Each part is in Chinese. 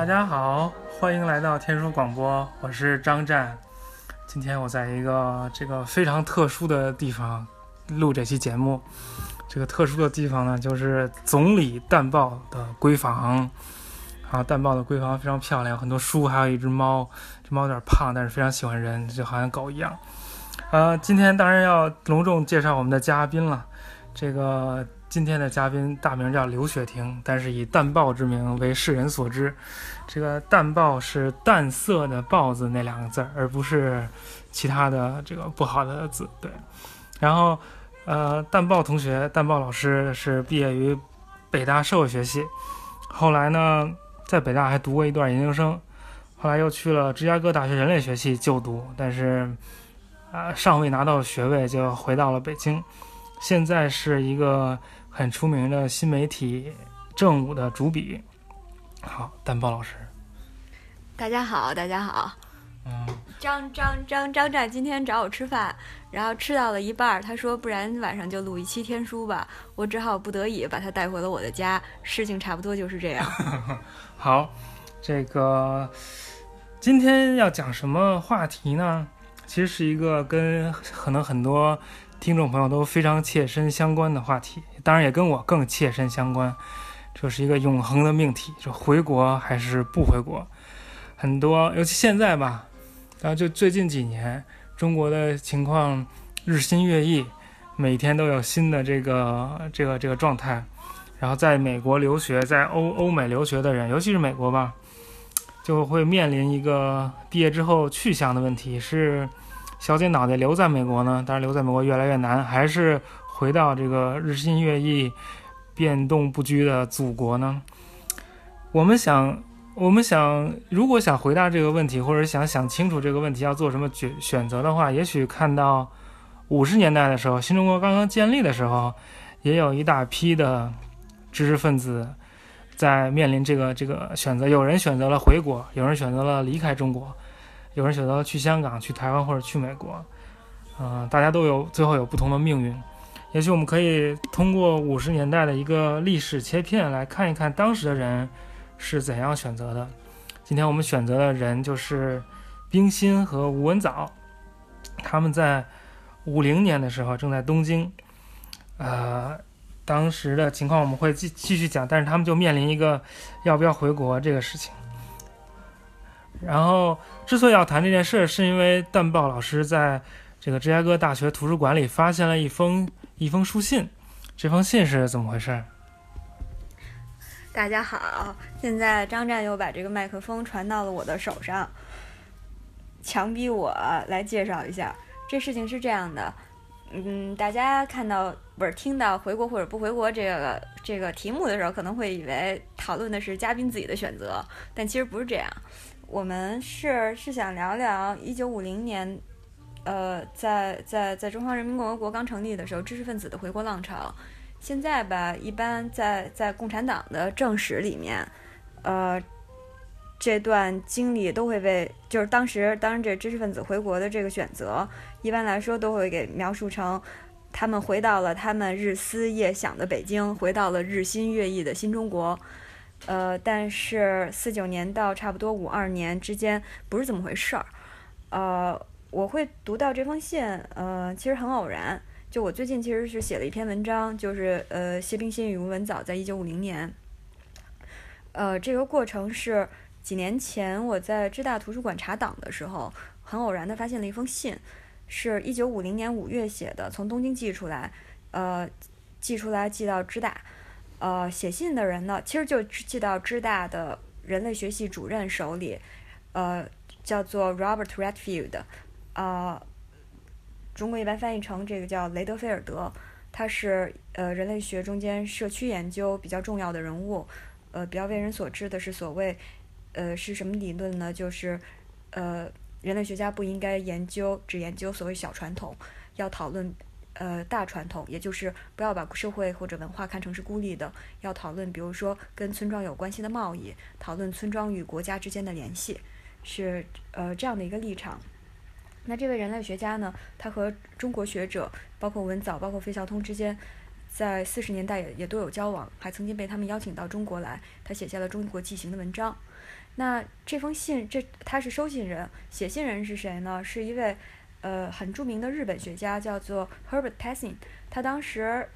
大家好，欢迎来到天书广播，我是张湛。今天我在一个这个非常特殊的地方录这期节目。这个特殊的地方呢，就是总理淡豹的闺房。啊，淡豹的闺房非常漂亮，很多书，还有一只猫。这猫有点胖，但是非常喜欢人，就好像狗一样。呃，今天当然要隆重介绍我们的嘉宾了。这个。今天的嘉宾大名叫刘雪婷，但是以淡豹之名为世人所知。这个淡豹是淡色的豹子那两个字，而不是其他的这个不好的字。对，然后呃，淡豹同学，淡豹老师是毕业于北大社会学系，后来呢在北大还读过一段研究生，后来又去了芝加哥大学人类学系就读，但是啊尚未拿到学位就回到了北京，现在是一个。很出名的新媒体正午的主笔，好，丹豹老师，大家好，大家好，嗯，张张张张湛今天找我吃饭，然后吃到了一半，他说不然晚上就录一期天书吧，我只好不得已把他带回了我的家，事情差不多就是这样。好，这个今天要讲什么话题呢？其实是一个跟可能很多。听众朋友都非常切身相关的话题，当然也跟我更切身相关。这是一个永恒的命题，就回国还是不回国？很多，尤其现在吧，然后就最近几年，中国的情况日新月异，每天都有新的这个这个这个状态。然后在美国留学，在欧欧美留学的人，尤其是美国吧，就会面临一个毕业之后去向的问题是。小姐脑袋留在美国呢，当然留在美国越来越难，还是回到这个日新月异、变动不居的祖国呢？我们想，我们想，如果想回答这个问题，或者想想清楚这个问题要做什么选选择的话，也许看到五十年代的时候，新中国刚刚建立的时候，也有一大批的知识分子在面临这个这个选择，有人选择了回国，有人选择了离开中国。有人选择去香港、去台湾或者去美国，嗯，大家都有最后有不同的命运。也许我们可以通过五十年代的一个历史切片来看一看当时的人是怎样选择的。今天我们选择的人就是冰心和吴文藻，他们在五零年的时候正在东京，呃，当时的情况我们会继继续讲，但是他们就面临一个要不要回国这个事情。然后，之所以要谈这件事，是因为淡豹老师在这个芝加哥大学图书馆里发现了一封一封书信。这封信是怎么回事？大家好，现在张湛又把这个麦克风传到了我的手上，强逼我来介绍一下。这事情是这样的，嗯，大家看到不是听到回国或者不回国这个这个题目的时候，可能会以为讨论的是嘉宾自己的选择，但其实不是这样。我们是是想聊聊一九五零年，呃，在在在中华人民共和国刚成立的时候，知识分子的回国浪潮。现在吧，一般在在共产党的正史里面，呃，这段经历都会被就是当时当时这知识分子回国的这个选择，一般来说都会给描述成他们回到了他们日思夜想的北京，回到了日新月异的新中国。呃，但是四九年到差不多五二年之间不是这么回事儿。呃，我会读到这封信，呃，其实很偶然。就我最近其实是写了一篇文章，就是呃，谢冰心与吴文藻在一九五零年。呃，这个过程是几年前我在知大图书馆查档的时候，很偶然的发现了一封信，是一九五零年五月写的，从东京寄出来，呃，寄出来寄到知大。呃，写信的人呢，其实就寄到知大的人类学系主任手里，呃，叫做 Robert Redfield，呃，中国一般翻译成这个叫雷德菲尔德，他是呃人类学中间社区研究比较重要的人物，呃，比较为人所知的是所谓，呃，是什么理论呢？就是呃，人类学家不应该研究只研究所谓小传统，要讨论。呃，大传统，也就是不要把社会或者文化看成是孤立的，要讨论，比如说跟村庄有关系的贸易，讨论村庄与国家之间的联系，是呃这样的一个立场。那这位人类学家呢，他和中国学者，包括文藻，包括费孝通之间，在四十年代也也都有交往，还曾经被他们邀请到中国来，他写下了《中国纪行》的文章。那这封信，这他是收信人，写信人是谁呢？是一位呃很著名的日本学家，叫做 Herbert Tassin。他当时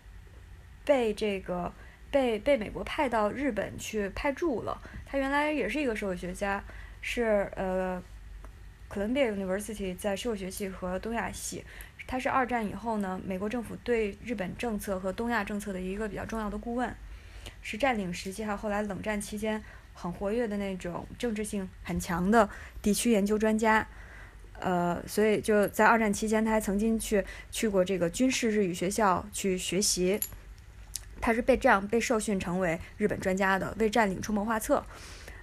被这个被被美国派到日本去派驻了。他原来也是一个社会学家，是呃 Columbia University 在社会学系和东亚系。他是二战以后呢，美国政府对日本政策和东亚政策的一个比较重要的顾问，是占领时期还有后来冷战期间很活跃的那种政治性很强的地区研究专家。呃，所以就在二战期间，他还曾经去去过这个军事日语学校去学习。他是被这样被受训成为日本专家的，为占领出谋划策。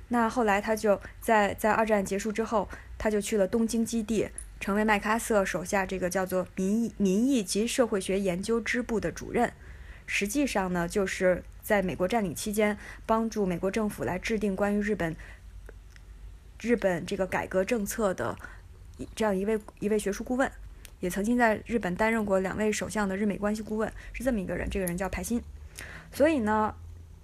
那后来他就在在二战结束之后，他就去了东京基地。成为麦克阿瑟手下这个叫做民意民意及社会学研究支部的主任，实际上呢，就是在美国占领期间，帮助美国政府来制定关于日本日本这个改革政策的这样一位一位学术顾问，也曾经在日本担任过两位首相的日美关系顾问，是这么一个人。这个人叫派新。所以呢，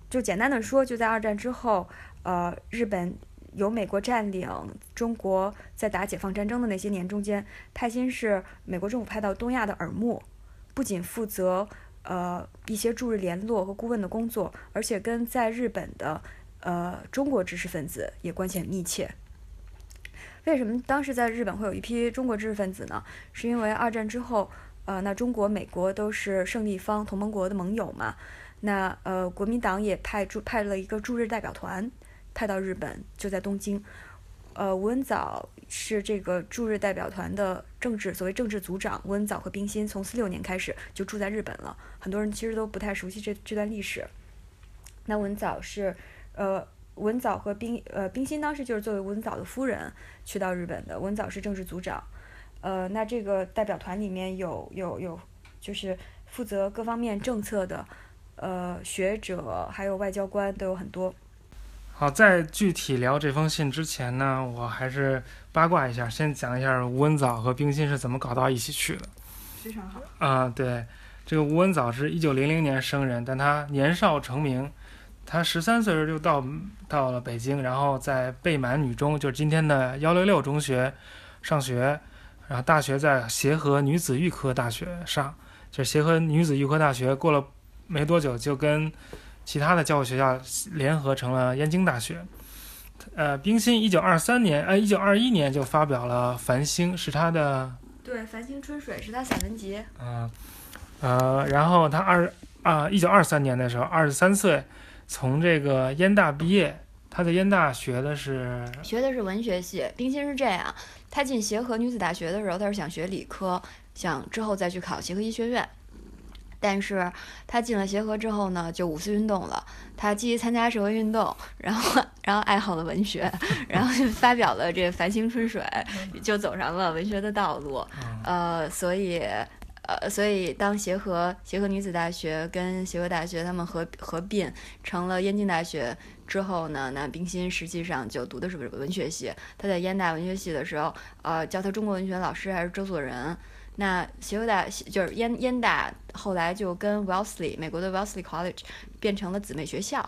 就简单的说，就在二战之后，呃，日本。由美国占领中国，在打解放战争的那些年中间，派新是美国政府派到东亚的耳目，不仅负责呃一些驻日联络和顾问的工作，而且跟在日本的呃中国知识分子也关系很密切。为什么当时在日本会有一批中国知识分子呢？是因为二战之后，呃，那中国、美国都是胜利方、同盟国的盟友嘛，那呃国民党也派驻派了一个驻日代表团。派到日本就在东京，呃，吴文藻是这个驻日代表团的政治所谓政治组长。吴文藻和冰心从四六年开始就住在日本了，很多人其实都不太熟悉这这段历史。那文藻是，呃，文藻和冰呃冰心当时就是作为文藻的夫人去到日本的。文藻是政治组长，呃，那这个代表团里面有有有就是负责各方面政策的，呃，学者还有外交官都有很多。好，在具体聊这封信之前呢，我还是八卦一下，先讲一下吴文藻和冰心是怎么搞到一起去的。非常好。啊，对，这个吴文藻是一九零零年生人，但他年少成名，他十三岁时就到到了北京，然后在贝满女中，就是今天的幺六六中学上学，然后大学在协和女子预科大学上，就是协和女子预科大学，过了没多久就跟。其他的教育学校联合成了燕京大学。呃，冰心一九二三年，呃，一九二一年就发表了《繁星》，是他的。对，《繁星春水》是他散文集。嗯，呃，然后他二啊，一九二三年的时候，二十三岁，从这个燕大毕业。他在燕大学的是学的是文学系。冰心是这样，他进协和女子大学的时候，他是想学理科，想之后再去考协和医学院。但是他进了协和之后呢，就五四运动了。他积极参加社会运动，然后然后爱好了文学，然后就发表了这《繁星春水》，就走上了文学的道路。呃，所以呃，所以当协和协和女子大学跟协和大学他们合合并成了燕京大学之后呢，那冰心实际上就读的是文学系。他在燕大文学系的时候，呃，教他中国文学老师还是周作人。那协和大就是燕燕大，后来就跟 Wellesley 美国的 Wellesley College 变成了姊妹学校，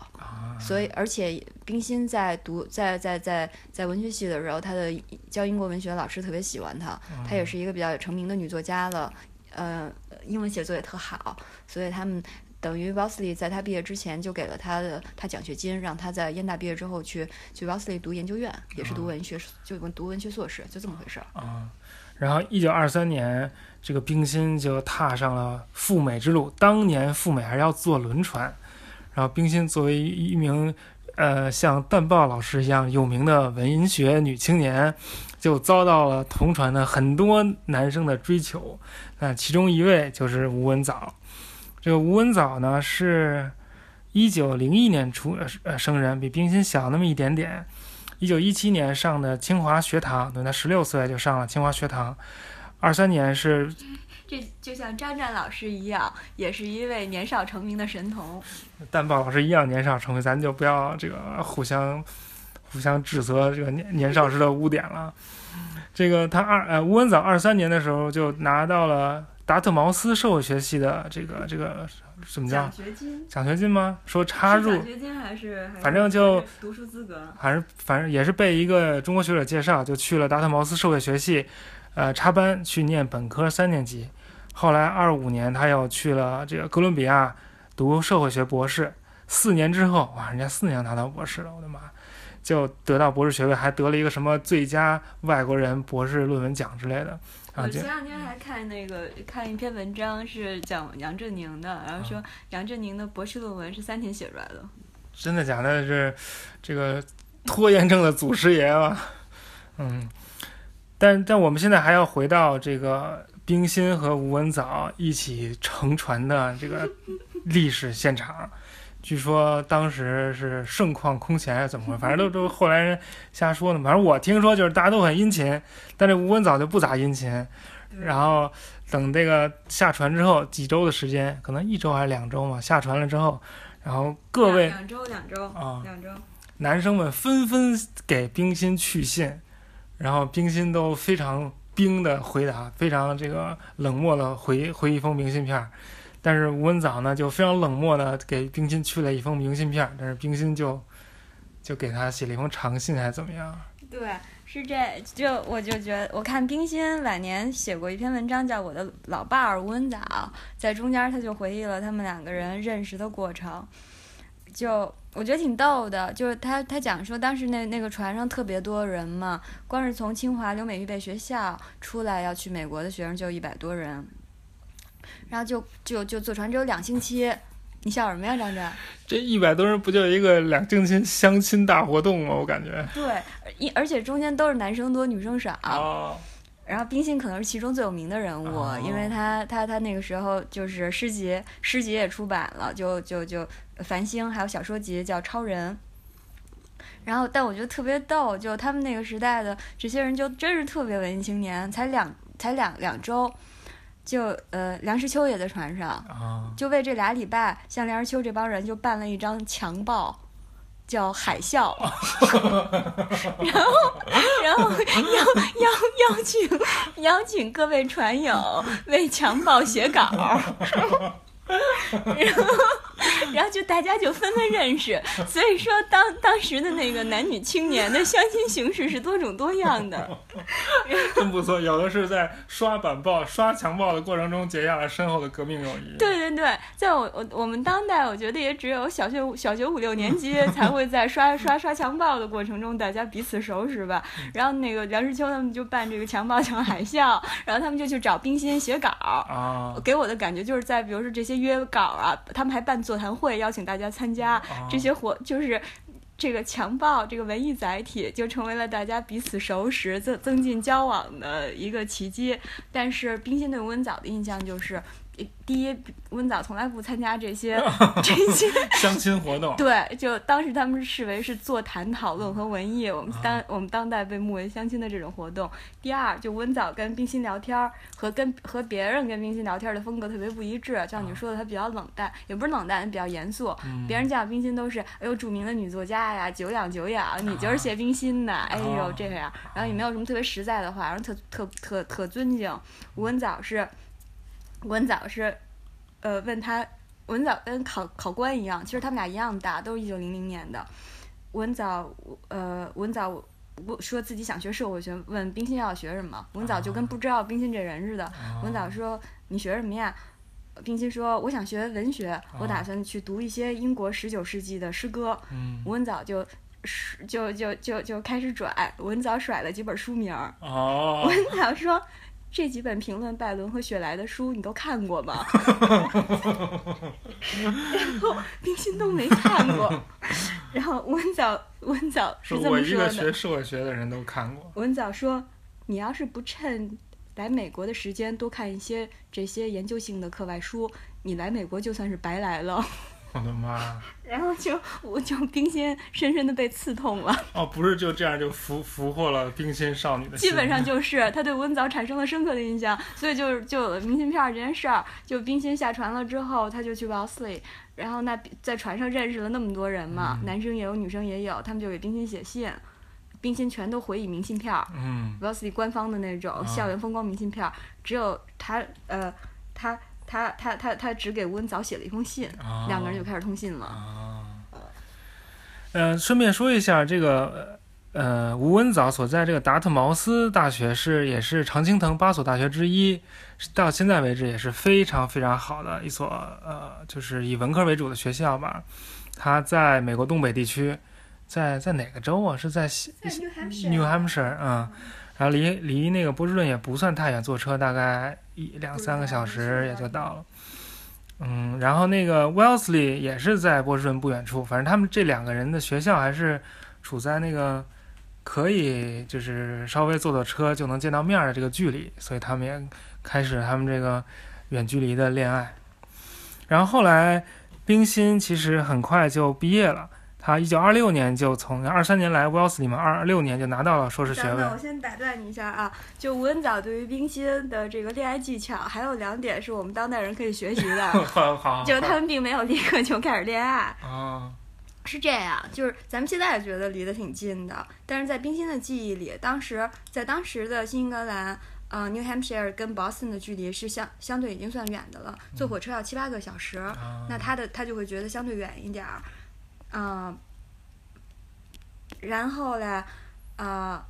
所以而且冰心在读在在在在文学系的时候，她的教英国文学的老师特别喜欢他，她也是一个比较成名的女作家了，呃，英文写作也特好，所以他们等于 Wesley 在他毕业之前就给了他的他奖学金，让他在燕大毕业之后去去 Wesley 读研究院，也是读文学，就读文学硕士，就这么回事儿啊。然后，一九二三年，这个冰心就踏上了赴美之路。当年赴美还是要坐轮船。然后，冰心作为一名，呃，像淡豹老师一样有名的文学女青年，就遭到了同船的很多男生的追求。那其中一位就是吴文藻。这个吴文藻呢，是一九零一年出呃生人，比冰心小那么一点点。一九一七年上的清华学堂，等他十六岁就上了清华学堂。二三年是，这就像张湛老师一样，也是一位年少成名的神童。蛋豹老师一样年少成名，咱就不要这个互相互相指责这个年年少时的污点了。这个他二呃吴文藻二三年的时候就拿到了达特茅斯社会学系的这个这个什么叫奖学金，奖学金吗？说插入奖学金还是？反正就还是读书资格。还是反正也是被一个中国学者介绍，就去了达特茅斯社会学系，呃，插班去念本科三年级。后来二五年他又去了这个哥伦比亚读社会学博士，四年之后，哇，人家四年拿到博士了，我的妈！就得到博士学位，还得了一个什么最佳外国人博士论文奖之类的。我前两天还看那个看一篇文章，是讲杨振宁的，然后说杨振宁的博士论文是三天写出来的。真的假的？是这个拖延症的祖师爷吧？嗯，但但我们现在还要回到这个冰心和吴文藻一起乘船的这个历史现场。据说当时是盛况空前，还是怎么回事？反正都都后来人瞎说呢。反正我听说就是大家都很殷勤，但这吴文藻就不咋殷勤。然后等这个下船之后，几周的时间，可能一周还是两周嘛。下船了之后，然后各位两周两周啊两周，男生们纷纷给冰心去信，然后冰心都非常冰的回答，非常这个冷漠的回回一封明信片儿。但是吴文藻呢，就非常冷漠的给冰心去了一封明信片，但是冰心就就给他写了一封长信，还是怎么样？对，是这就我就觉得，我看冰心晚年写过一篇文章，叫《我的老伴儿吴文藻》，在中间他就回忆了他们两个人认识的过程，就我觉得挺逗的。就是他他讲说，当时那那个船上特别多人嘛，光是从清华留美预备学校出来要去美国的学生就一百多人，然后就就就坐船只有两星期。你笑什么呀，张震？这一百多人不就一个两近亲相亲大活动吗？我感觉。对，一而且中间都是男生多，女生少。哦。然后冰心可能是其中最有名的人物，哦因为他他他那个时候就是诗集，诗集也出版了，就就就繁星，还有小说集叫《超人》。然后，但我觉得特别逗，就他们那个时代的这些人，就真是特别文艺青年，才两才两两周，就呃梁实秋也在船上，啊。就为这俩礼拜，像梁实秋这帮人就办了一张强报，叫海啸，然后然后邀邀邀请邀请各位船友为强报写稿，然后然后就大家就纷纷认识，所以说当当时的那个男女青年的相亲形式是多种多样的。真不错，有的是在刷板报、刷墙报的过程中结下了深厚的革命友谊。对对对，在我我我们当代，我觉得也只有小学小学五六年级才会在刷 刷刷墙报的过程中，大家彼此熟识吧。然后那个梁实秋他们就办这个墙报墙海啸，然后他们就去找冰心写稿。啊。给我的感觉就是在比如说这些约稿啊，他们还办座谈会，邀请大家参加这些活，就是。这个强暴这个文艺载体就成为了大家彼此熟识、增增进交往的一个契机。但是冰心对吴文藻的印象就是，第一，温藻从来不参加这些 这些 相亲活动。对，就当时他们视为是座谈讨论和文艺，我们当我们当代被目为相亲的这种活动。第二，就温藻跟冰心聊天儿和跟和别人跟冰心聊天的风格特别不一致，像你说的，他比较冷淡，也不是冷淡，比较严肃。别人讲冰心都是哎呦著名的女作家呀，久仰久仰，你就是写冰心的，哎呦这样，然后也没有什么特别实在的话，然后特特特特尊敬。吴文藻是，吴文藻是，呃，问他。文藻跟考考官一样，其实他们俩一样大，都是一九零零年的。文藻，呃，文藻我说自己想学社会学，问冰心要学什么，文藻就跟不知道冰心这人似的。文藻说：“你学什么呀？”冰心说：“我想学文学，我打算去读一些英国十九世纪的诗歌。”嗯。文藻就。就就就就开始拽，文藻甩了几本书名儿。哦。文藻说。这几本评论拜伦和雪莱的书你都看过吗？然后冰心都没看过。然后文藻文藻是这么说的：我一个学社会学的人都看过。文藻说：“你要是不趁来美国的时间多看一些这些研究性的课外书，你来美国就算是白来了。” 我的妈！然后就我就冰心深深的被刺痛了。哦，不是就这样就俘俘获了冰心少女的心。基本上就是他对温藻产生了深刻的印象，所以就就有了明信片这件事儿。就冰心下船了之后，他就去 Wellesley，然后那在船上认识了那么多人嘛，嗯、男生也有，女生也有，他们就给冰心写信，冰心全都回以明信片。嗯，Wellesley 官方的那种校园风光明信片，只有他呃。他他他他他只给吴文藻写了一封信，啊两个人就开始通信了。啊，呃，顺便说一下，这个呃，吴文藻所在这个达特茅斯大学是也是常青藤八所大学之一，到现在为止也是非常非常好的一所呃，就是以文科为主的学校吧。它在美国东北地区，在在哪个州啊？是在 New Hampshire New Hampshire，嗯，然后离离那个波士顿也不算太远，坐车大概一两三个小时也就到了。嗯，然后那个 Wellesley 也是在波士顿不远处，反正他们这两个人的学校还是处在那个可以就是稍微坐坐车就能见到面儿的这个距离，所以他们也开始他们这个远距离的恋爱。然后后来冰心其实很快就毕业了，他一九二六年就从二三年来 Wellesley 嘛，二六年就拿到了硕士学位等等，。我先打断你一下啊！就吴文藻对于冰心的这个恋爱技巧，还有两点是我们当代人可以学习的，好好，就他们并没有立刻就开始恋爱。啊，是这样，就是咱们现在也觉得离得挺近的，但是在冰心的记忆里，当时在当时的新英格兰，呃，New Hampshire 跟 Boston 的距离是相相对已经算远的了，坐火车要七八个小时，啊那他的他就会觉得相对远一点儿，嗯、然后嘞，呃，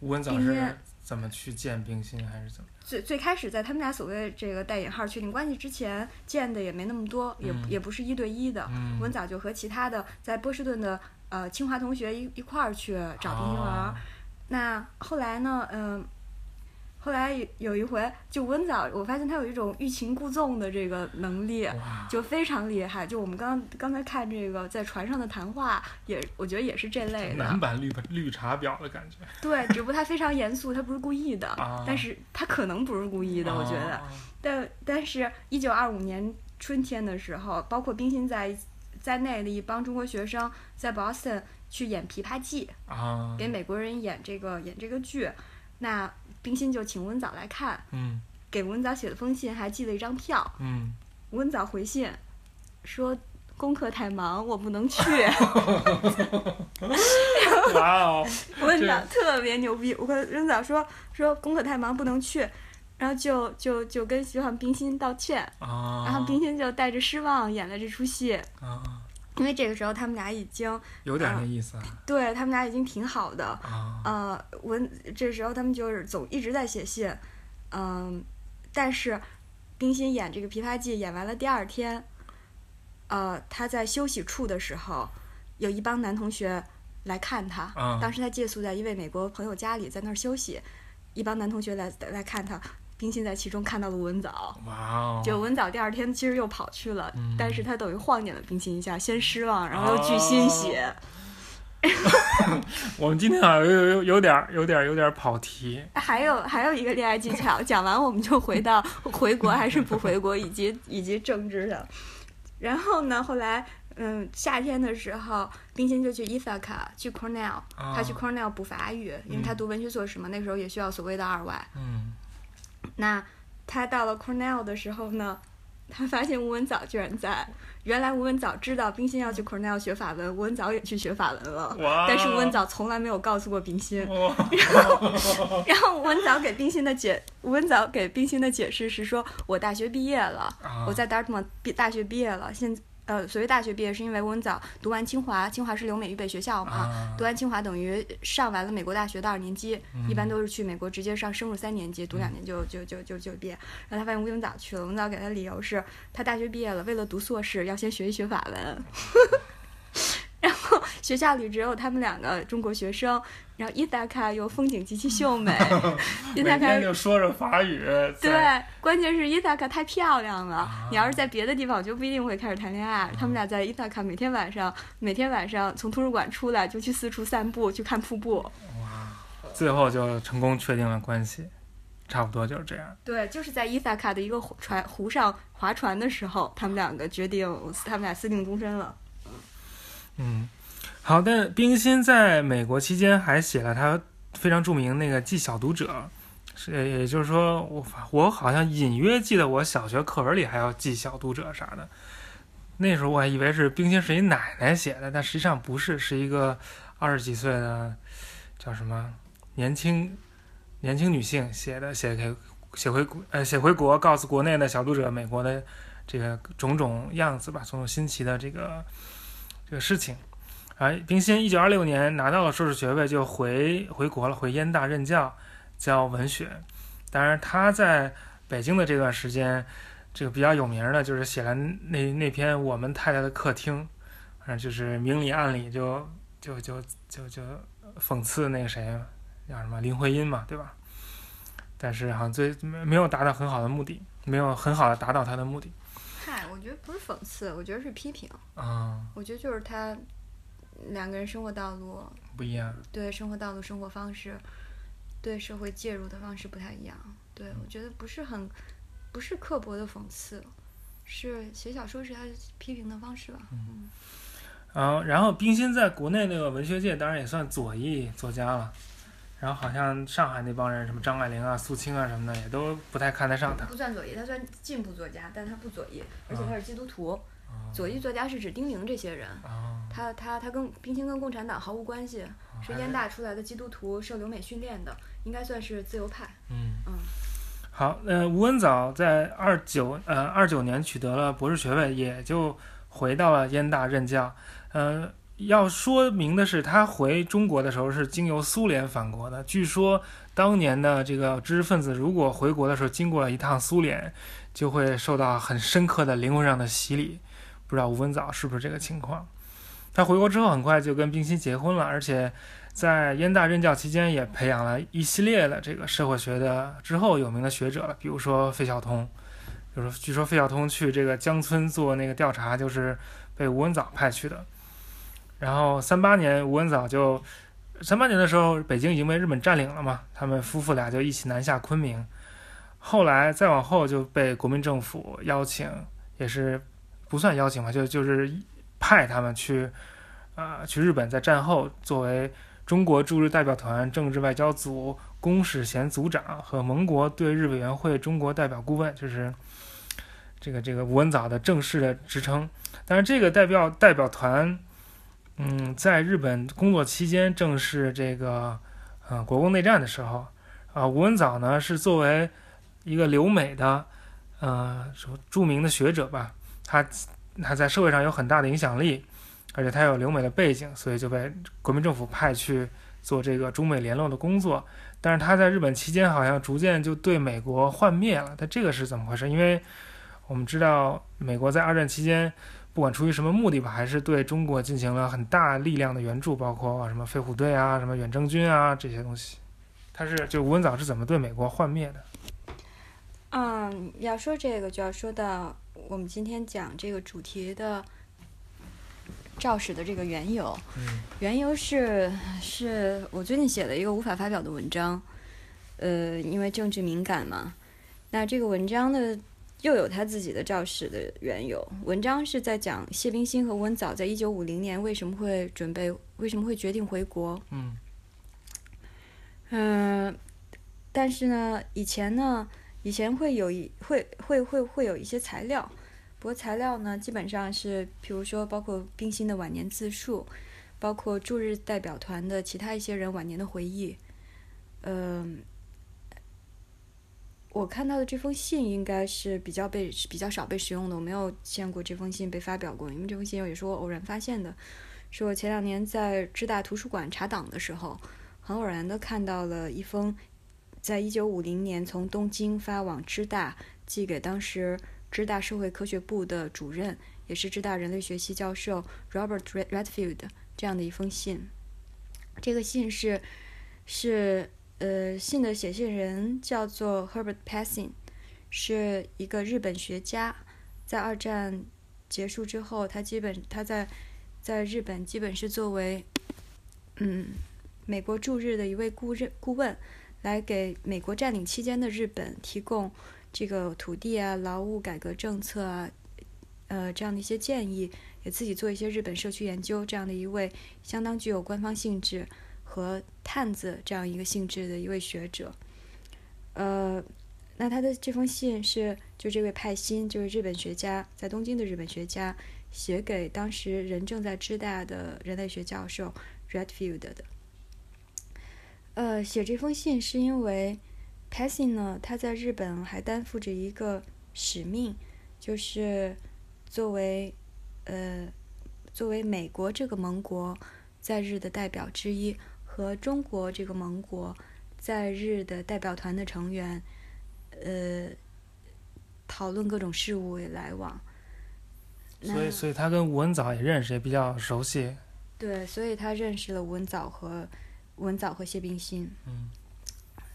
吴文是怎么去见冰心，还是怎么？最最开始在他们俩所谓这个带引号确定关系之前，见的也没那么多，也嗯也不是一对一的，嗯，文藻就和其他的在波士顿的呃清华同学一一块儿去找冰心玩儿。哦那后来呢，嗯、后来有有一回，就温藻，我发现他有一种欲擒故纵的这个能力。就非常厉害，就我们刚刚才看这个在船上的谈话，也我觉得也是这类的男。版绿绿茶婊的感觉。对，只不过他非常严肃，他不是故意的，啊但是他可能不是故意的，我觉得。啊但但是，一九二五年春天的时候，包括冰心在在内的一帮中国学生在 Boston 去演《琵琶记》，啊，给美国人演这个演这个剧。那冰心就请温藻来看，嗯。给温藻写了封信，还寄了一张票。嗯，温藻回信说功课太忙，我不能去。哇哦，文藻特别牛逼，我跟温藻说说功课太忙不能去，然后就就就跟希望冰心道歉，啊，然后冰心就带着失望演了这出戏。啊，因为这个时候他们俩已经有点那意思啊对他们俩已经挺好的，啊呃，文这时候他们就是总一直在写信，嗯、但是冰心演这个《琵琶记》演完了第二天，呃，他在休息处的时候，有一帮男同学来看他，啊当时他借宿在一位美国朋友家里，在那儿休息，一帮男同学来来看他，冰心在其中看到了文藻。哇哦，就文藻第二天其实又跑去了，嗯但是他等于晃点了冰心一下，先失望，然后又巨欣喜。我们今天好像有有有有点有点有点跑题还有还有一个恋爱技巧，讲完我们就回到 回国还是不回国，以及以及政治上。然后呢，后来嗯，夏天的时候，冰心就去伊萨卡，去 Cornell，啊他去 Cornell 补法语，因为他读文学硕士嘛，那时候也需要所谓的二外。嗯那他到了 Cornell 的时候呢，他发现吴文藻居然在。原来吴文藻知道冰心要去 Cornell 学法文，吴文藻也去学法文了。哇，但是吴文藻从来没有告诉过冰心，然后然后吴文藻给冰心的解，吴文藻给冰心的解释是说，我大学毕业了，啊我在 Dartmouth 毕大学毕业了，现呃，所谓大学毕业是因为吴文藻读完清华，清华是留美预备学校嘛，啊读完清华等于上完了美国大学的二年级，嗯一般都是去美国直接上升入三年级，读两年就就就就就毕业。然后他发现吴文藻去了，吴文藻给他的理由是他大学毕业了，为了读硕士要先学一学法文。学校里只有他们两个中国学生，然后伊萨卡又风景极其秀美，伊萨卡就说着法语，对，关键是伊萨卡太漂亮了。啊你要是在别的地方，我就不一定会开始谈恋爱。他们俩在伊萨卡每天晚上，每天晚上从图书馆出来就去四处散步，去看瀑布。哇最后就成功确定了关系，差不多就是这样。对，就是在伊萨卡的一个船湖上划船的时候，他们两个决定，他们俩私定终身了。嗯，好的。冰心在美国期间还写了他非常著名那个《记小读者》，是也就是说，我我好像隐约记得我小学课文里还要记小读者啥的。那时候我还以为是冰心是一奶奶写的，但实际上不是，是一个二十几岁的叫什么年轻年轻女性写的，写给写回呃写回国，告诉国内的小读者美国的这个种种样子吧，种种新奇的这个这个事情。啊，冰心一九二六年拿到了硕士学位，就回回国了，回燕大任教，教文学。当然，他在北京的这段时间，这个比较有名的，就是写了那那篇《我们太太的客厅》，反正就是明里暗里就就就就就讽刺那个谁，叫什么林徽因嘛，对吧？但是好像最没没有达到很好的目的，没有很好的达到他的目的。嗨，我觉得不是讽刺，我觉得是批评。啊、我觉得就是他两个人生活道路，不一样。对生活道路、生活方式，对社会介入的方式不太一样。对我觉得不是很，不是刻薄的讽刺，是写小说时他批评的方式吧。嗯嗯，然后冰心在国内那个文学界当然也算左翼作家了，然后好像上海那帮人什么张爱玲啊、苏青啊什么的也都不太看得上他。不算左翼，他算进步作家，但他不左翼，而且他是基督徒。哦左翼作家是指丁玲这些人，哦他他他跟冰心跟共产党毫无关系，是燕大出来的基督徒，受留美训练的，应该算是自由派。嗯嗯好，呃，吴文藻在二九呃二九年取得了博士学位，也就回到了燕大任教。呃，要说明的是，他回中国的时候是经由苏联返国的。据说当年的这个知识分子，如果回国的时候经过了一趟苏联，就会受到很深刻的灵魂上的洗礼。不知道吴文藻是不是这个情况？他回国之后很快就跟冰心结婚了，而且在燕大任教期间也培养了一系列的这个社会学的之后有名的学者了，比如说费孝通。比如说，据说费孝通去这个江村做那个调查，就是被吴文藻派去的。然后三八年，吴文藻就三八年的时候，北京已经被日本占领了嘛，他们夫妇俩就一起南下昆明。后来再往后就被国民政府邀请，也是不算邀请吧，就就是派他们去，呃，去日本，在战后作为中国驻日代表团政治外交组公使衔组长和盟国对日委员会中国代表顾问，就是这个这个吴文藻的正式的职称。但是这个代表代表团，嗯，在日本工作期间，正是这个呃国共内战的时候，啊、吴文藻呢是作为一个留美的呃什么著名的学者吧，他他在社会上有很大的影响力，而且他有留美的背景，所以就被国民政府派去做这个中美联络的工作。但是他在日本期间好像逐渐就对美国幻灭了，他这个是怎么回事？因为我们知道美国在二战期间，不管出于什么目的吧，还是对中国进行了很大力量的援助，包括什么飞虎队啊、什么远征军啊这些东西。他是就吴文藻是怎么对美国幻灭的？嗯，要说这个就要说到我们今天讲这个主题的肇始的这个缘由。嗯缘由是是我最近写了一个无法发表的文章，呃，因为政治敏感嘛。那这个文章呢，又有他自己的肇始的缘由。文章是在讲谢冰心和温藻在一九五零年为什么会准备，为什么会决定回国。嗯嗯、但是呢，以前呢，以前会有一会会会会有一些材料，不过材料呢，基本上是，比如说包括冰心的晚年自述，包括驻日代表团的其他一些人晚年的回忆。嗯、我看到的这封信应该是比较被比较少被使用的，我没有见过这封信被发表过，因为这封信也是我偶然发现的，是我前两年在知大图书馆查档的时候。很偶然的看到了一封，在一九五零年从东京发往知大，寄给当时知大社会科学部的主任，也是知大人类学系教授 Robert Red- Redfield 这样的一封信。这个信是是呃信的写信人叫做 Herbert Passing，是一个日本学家，在二战结束之后，他基本他在在日本基本是作为嗯。美国驻日的一位顾任顾问，来给美国占领期间的日本提供这个土地啊、劳务改革政策啊，呃这样的一些建议，也自己做一些日本社区研究，这样的一位相当具有官方性质和探子这样一个性质的一位学者。呃，那他的这封信是就这位派新，就是日本学家，在东京的日本学家写给当时人正在知大的人类学教授 Redfield 的。呃，写这封信是因为，Passing 呢，他在日本还担负着一个使命，就是作为呃作为美国这个盟国在日的代表之一，和中国这个盟国在日的代表团的成员，呃，讨论各种事务也来往。所以，所以他跟吴文藻也认识，也比较熟悉。对，所以他认识了吴文藻和吴文藻和谢冰心。嗯。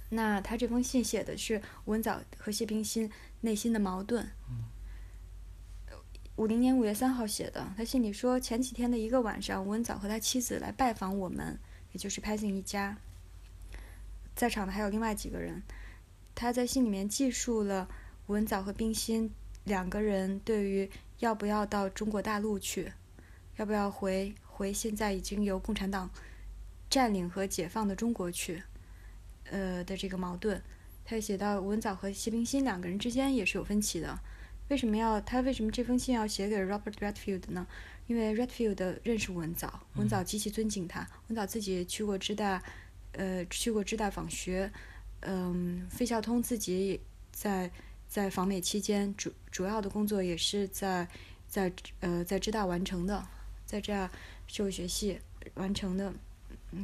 那他这封信写的是吴文藻和谢冰心内心的矛盾。嗯。五零年五月三号写的，他信里说，前几天的一个晚上，吴文藻和他妻子来拜访我们，也就是 Passing 一家。在场的还有另外几个人。他在信里面记述了吴文藻和冰心两个人对于要不要到中国大陆去，要不要回回现在已经由共产党占领和解放的中国去，呃的这个矛盾。他写到吴文藻和谢冰心两个人之间也是有分歧的。为什么要他为什么这封信要写给 Robert Redfield 呢？因为 Redfield 认识吴文藻，文藻极其尊敬他。文藻自己去过知大，呃，去过知大访学。嗯，费孝通自己在在访美期间主主要的工作也是在在呃在知大完成的，在这社会学系完成的，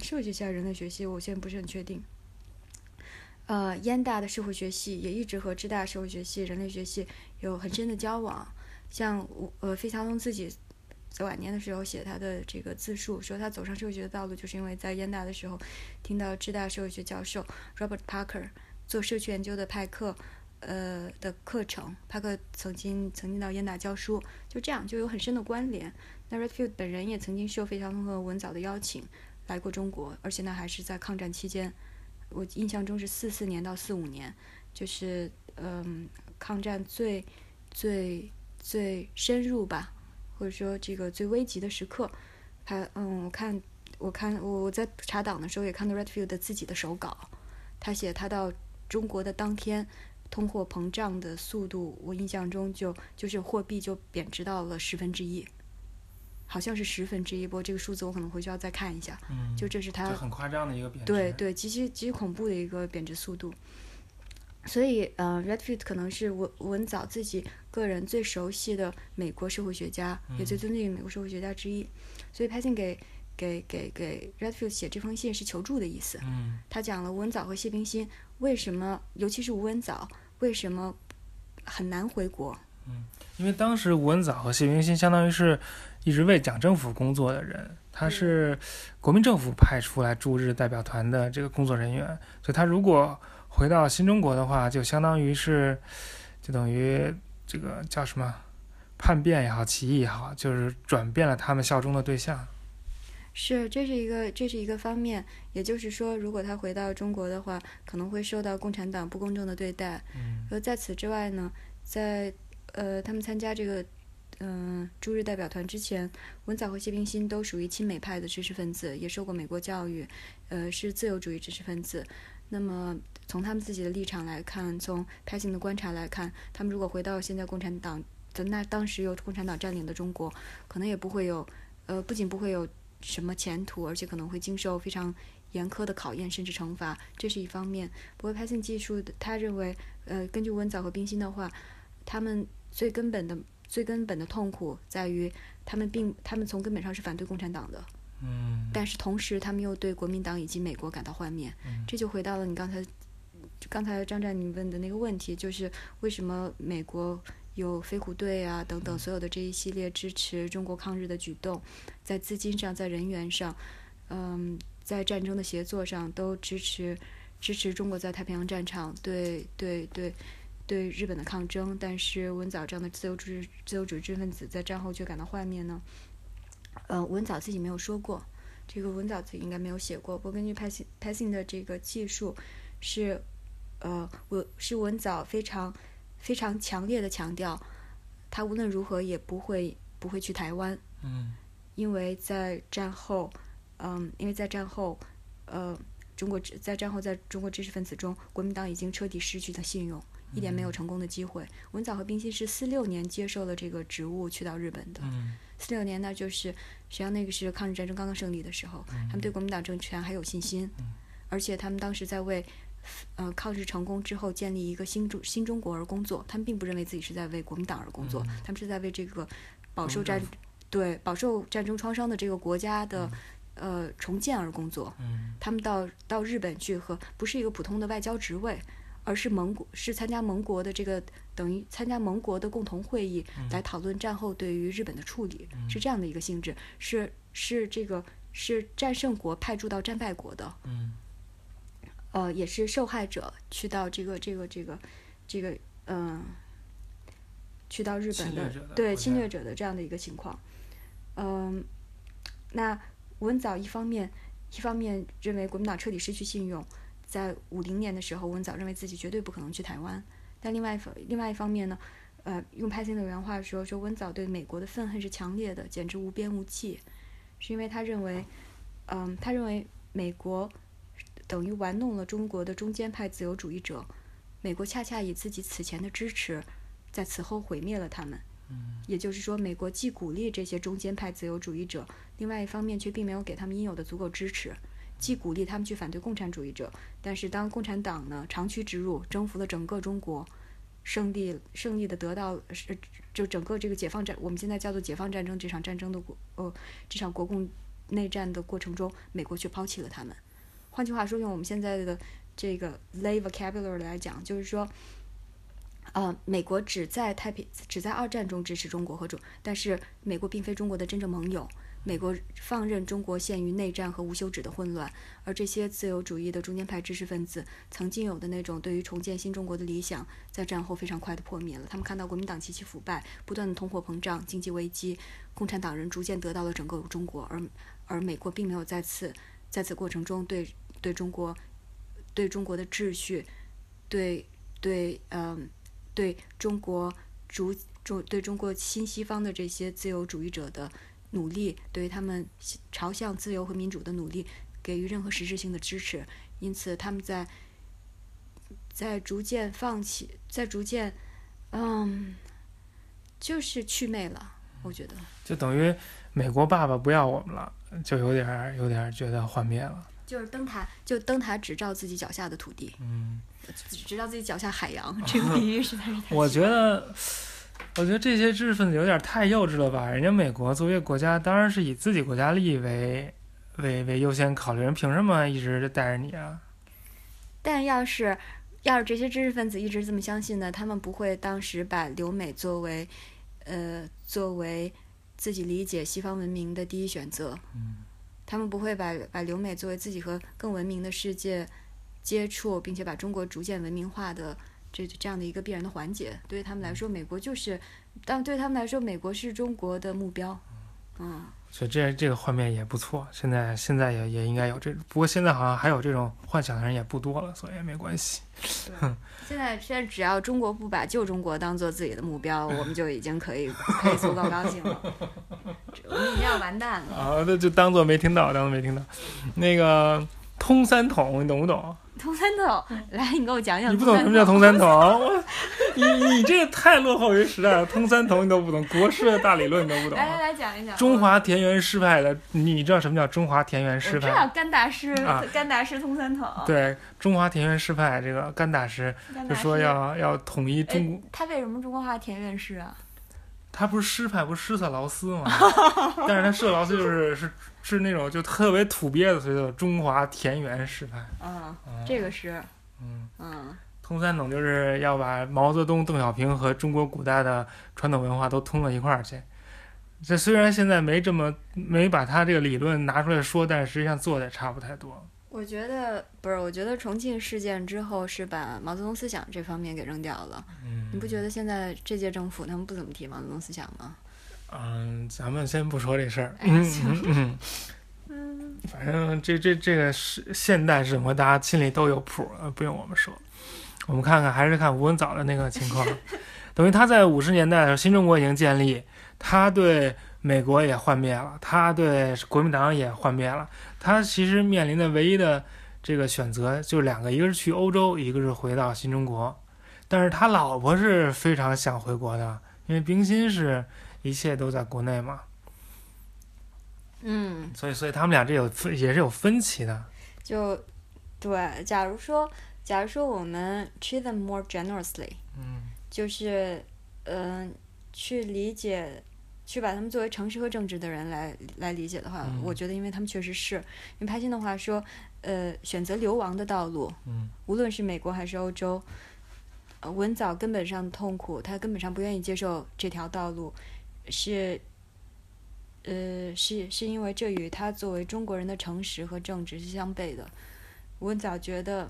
社会学系还是人类学系，我现在不是很确定。呃，燕大的社会学系也一直和知大社会学系、人类学系有很深的交往。像我呃费孝通自己在晚年的时候写他的这个自述，说他走上社会学的道路，就是因为在燕大的时候听到知大社会学教授 Robert Parker 做社区研究的派克呃的课程。帕克曾经曾经到燕大教书，就这样就有很深的关联。那 Redfield 本人也曾经受费孝通和文藻的邀请来过中国，而且呢还是在抗战期间。我印象中是四四年到四五年，就是嗯，抗战最最最深入吧，或者说这个最危急的时刻。他嗯，我看我看我我在查档的时候也看到 Redfield 自己的手稿，他写他到中国的当天，通货膨胀的速度，我印象中就就是货币就贬值到了十分之一。好像是十分之一，不过这个数字我可能回去要再看一下。嗯，就这是它很夸张的一个贬值。对对，极其极其恐怖的一个贬值速度。所以，呃，Redfield 可能是文文藻自己个人最熟悉的美国社会学家，也最尊敬美国社会学家之一。所以，拍信给给给给 Redfield 写这封信是求助的意思。嗯，他讲了吴文藻和谢冰心为什么，尤其是吴文藻为什么很难回国。嗯，因为当时吴文藻和谢冰心相当于是。一直为蒋政府工作的人，他是国民政府派出来驻日代表团的这个工作人员，所以他如果回到新中国的话，就相当于是，就等于这个叫什么叛变也好，起义也好，就是转变了他们效忠的对象。是，这是一个这是一个方面，也就是说，如果他回到中国的话，可能会受到共产党不公正的对待。嗯。而在此之外呢，在呃，他们参加这个。嗯，驻日代表团之前，文藻和谢冰心都属于亲美派的知识分子，也受过美国教育，呃，是自由主义知识分子。那么从他们自己的立场来看，从拍信的观察来看，他们如果回到现在共产党的那当时由共产党占领的中国，可能也不会有，呃，不仅不会有什么前途，而且可能会经受非常严苛的考验甚至惩罚，这是一方面。不过拍信技术，他认为，呃，根据文藻和冰心的话，他们最根本的。最根本的痛苦在于，他们并他们从根本上是反对共产党的，嗯，但是同时他们又对国民党以及美国感到幻灭，这就回到了你刚才刚才张战你问的那个问题，就是为什么美国有飞虎队啊等等所有的这一系列支持中国抗日的举动，在资金上，在人员上，嗯，在战争的协作上都支持支持中国在太平洋战场对对对。对日本的抗争，但是文藻这样的自由主义自由主义知识分子在战后却感到幻灭呢？呃，文藻自己没有说过，这个文藻自己应该没有写过。不过根据 Passing 的这个技术，是呃，我是文藻非常非常强烈的强调，他无论如何也不会不会去台湾。嗯，因为在战后，嗯，因为在战后，呃，中国在战后在中国知识分子中，国民党已经彻底失去了信用。一点没有成功的机会。文藻和冰心是四六年接受了这个职务去到日本的。四六年呢，就是实际上那个是抗日战争刚刚胜利的时候，他们对国民党政权还有信心，而且他们当时在为呃抗日成功之后建立一个新中新中国而工作，他们并不认为自己是在为国民党而工作，他们是在为这个饱受战对饱受战争创伤的这个国家的。呃，重建而工作，他们到到日本去和不是一个普通的外交职位，而是盟国是参加盟国的这个等于参加盟国的共同会议来讨论战后对于日本的处理，是这样的一个性质，是是这个是战胜国派驻到战败国的，呃，也是受害者去到这个这个这个这个嗯，去到日本的对侵略者的这样的一个情况，嗯，那。文藻一方面，一方面认为国民党彻底失去信用，在五零年的时候，温藻认为自己绝对不可能去台湾。但另外一方，另外一方面呢，呃，用派森的原话说，说温藻对美国的愤恨是强烈的，简直无边无际，是因为他认为，嗯，他认为美国等于玩弄了中国的中间派自由主义者，美国恰恰以自己此前的支持，在此后毁灭了他们。也就是说，美国既鼓励这些中间派自由主义者，另外一方面却并没有给他们应有的足够支持。既鼓励他们去反对共产主义者，但是当共产党呢长驱直入，征服了整个中国，胜利胜利的得到是就整个这个解放战，我们现在叫做解放战争这场战争的国呃这场国共内战的过程中，美国却抛弃了他们。换句话说，用我们现在的这个 lay vocabulary 来讲，就是说。呃，美国只在太平，只在二战中支持中国和中，但是美国并非中国的真正盟友。美国放任中国陷于内战和无休止的混乱，而这些自由主义的中间派知识分子曾经有的那种对于重建新中国的理想，在战后非常快的破灭了。他们看到国民党极其腐败，不断的通货膨胀、经济危机，共产党人逐渐得到了整个中国，而而美国并没有在此在此过程中对对中国对中国的秩序，对对嗯。对中国主中对中国新西方的这些自由主义者的努力，对于他们朝向自由和民主的努力，给予任何实质性的支持。因此，他们在在逐渐放弃，在逐渐，嗯，就是祛魅了。我觉得，就等于美国爸爸不要我们了，就有点有点觉得幻灭了。就是灯塔，就灯塔只照自己脚下的土地。嗯。只照自己脚下海洋，这个比喻实在是太……我觉得，我觉得这些知识分子有点太幼稚了吧？人家美国作为国家，当然是以自己国家利益为为为优先考虑，人凭什么一直带着你啊？但要是要是这些知识分子一直这么相信呢？他们不会当时把留美作为呃作为自己理解西方文明的第一选择。嗯，他们不会把把留美作为自己和更文明的世界。接触，并且把中国逐渐文明化的这这样的一个必然的环节，对于他们来说，美国就是，但对他们来说，美国是中国的目标。嗯，所以这这个画面也不错。现在现在也也应该有这，不过现在好像还有这种幻想的人也不多了，所以也没关系。现在现在只要中国不把旧中国当做自己的目标，我们就已经可以 可以足够高兴了。我们已经要完蛋了。啊，那就当做没听到，当做没听到。那个通三统，你懂不懂？通三统，来，你给我讲讲。你不懂什么叫通三 统？我，你你这个太落后于时代了。通三统你都不懂，国师的大理论你都不懂。来来来讲一讲。中华田园诗派的，你知道什么叫中华田园诗派？知道甘大师，甘大师通三统。对，中华田园诗派这个甘大师就说要要统一中国。他为什么中国画田园诗啊？他不是诗派，不是施特劳斯吗？但是他施特劳斯就是是是那种就特别土鳖的，所以叫中华田园诗派。嗯，这个是。嗯嗯。通三统就是要把毛泽东、邓小平和中国古代的传统文化都通到一块儿去。这虽然现在没这么没把他这个理论拿出来说，但是实际上做的也差不太多。我觉得不是，我觉得重庆事件之后是把毛泽东思想这方面给扔掉了。嗯，你不觉得现在这届政府他们不怎么提毛泽东思想吗？嗯，咱们先不说这事儿。嗯嗯嗯，反正这这这个是现代生活，大家心里都有谱，不用我们说。我们看看，还是看吴文藻的那个情况。等于他在五十年代的时候，新中国已经建立，他对美国也幻灭了，他对国民党也幻灭了。他其实面临的唯一的这个选择就两个，一个是去欧洲，一个是回到新中国。但是他老婆是非常想回国的，因为冰心是一切都在国内嘛。嗯，所以所以他们俩这有分也是有分歧的。就对，假如说假如说我们 treat them more generously，嗯就是嗯、去理解，去把他们作为诚实和正直的人来来理解的话，嗯。我觉得因为他们确实是，因为拍心的话说，呃，选择流亡的道路，嗯。无论是美国还是欧洲，呃，文藻根本上痛苦，他根本上不愿意接受这条道路，是，呃，是是因为这与他作为中国人的诚实和正直是相悖的。文藻觉得，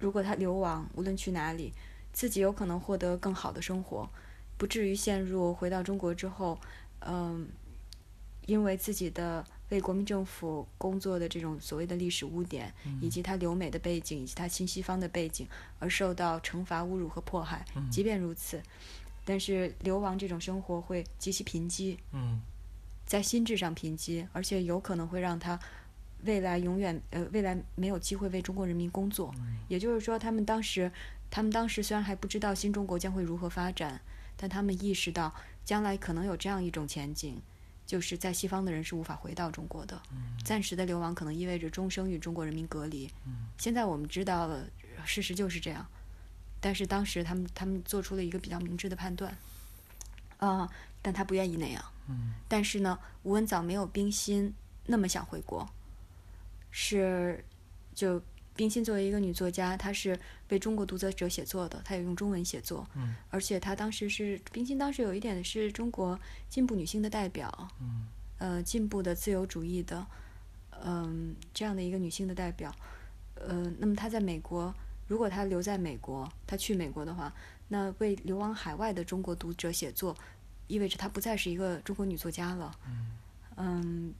如果他流亡，无论去哪里，自己有可能获得更好的生活，不至于陷入回到中国之后，嗯、因为自己的为国民政府工作的这种所谓的历史污点，以及他留美的背景，以及他新西方的背景，而受到惩罚、侮辱和迫害。即便如此，但是流亡这种生活会极其贫瘠，嗯在心智上贫瘠，而且有可能会让他未来永远呃未来没有机会为中国人民工作。也就是说，他们当时他们当时虽然还不知道新中国将会如何发展，但他们意识到将来可能有这样一种前景。就是在西方的人是无法回到中国的，暂时的流亡可能意味着终生与中国人民隔离。现在我们知道了，事实就是这样。但是当时他们他们做出了一个比较明智的判断，啊、但他不愿意那样。嗯但是呢，吴文藻没有冰心那么想回国，是就冰心作为一个女作家，她是为中国读者者写作的，她也用中文写作，嗯而且她当时是冰心当时有一点是中国进步女性的代表，嗯呃，进步的自由主义的，嗯、这样的一个女性的代表，呃，那么她在美国，如果她留在美国，她去美国的话，那为流亡海外的中国读者写作，意味着她不再是一个中国女作家了。嗯，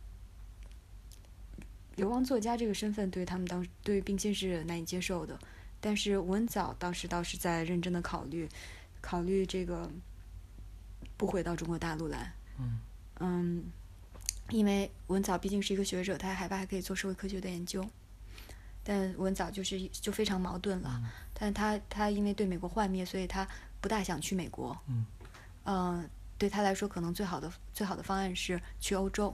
流亡作家这个身份对他们当对于冰心是难以接受的，但是吴文藻当时倒是在认真的考虑，考虑这个不回到中国大陆来。嗯嗯，因为文藻毕竟是一个学者，他还害怕还可以做社会科学的研究，但文藻就是就非常矛盾了。但他他因为对美国幻灭，所以他不大想去美国。嗯，呃，对他来说，可能最好的最好的方案是去欧洲，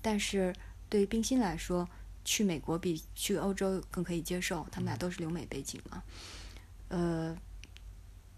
但是对于冰心来说，去美国比去欧洲更可以接受，他们俩都是留美背景嘛。呃，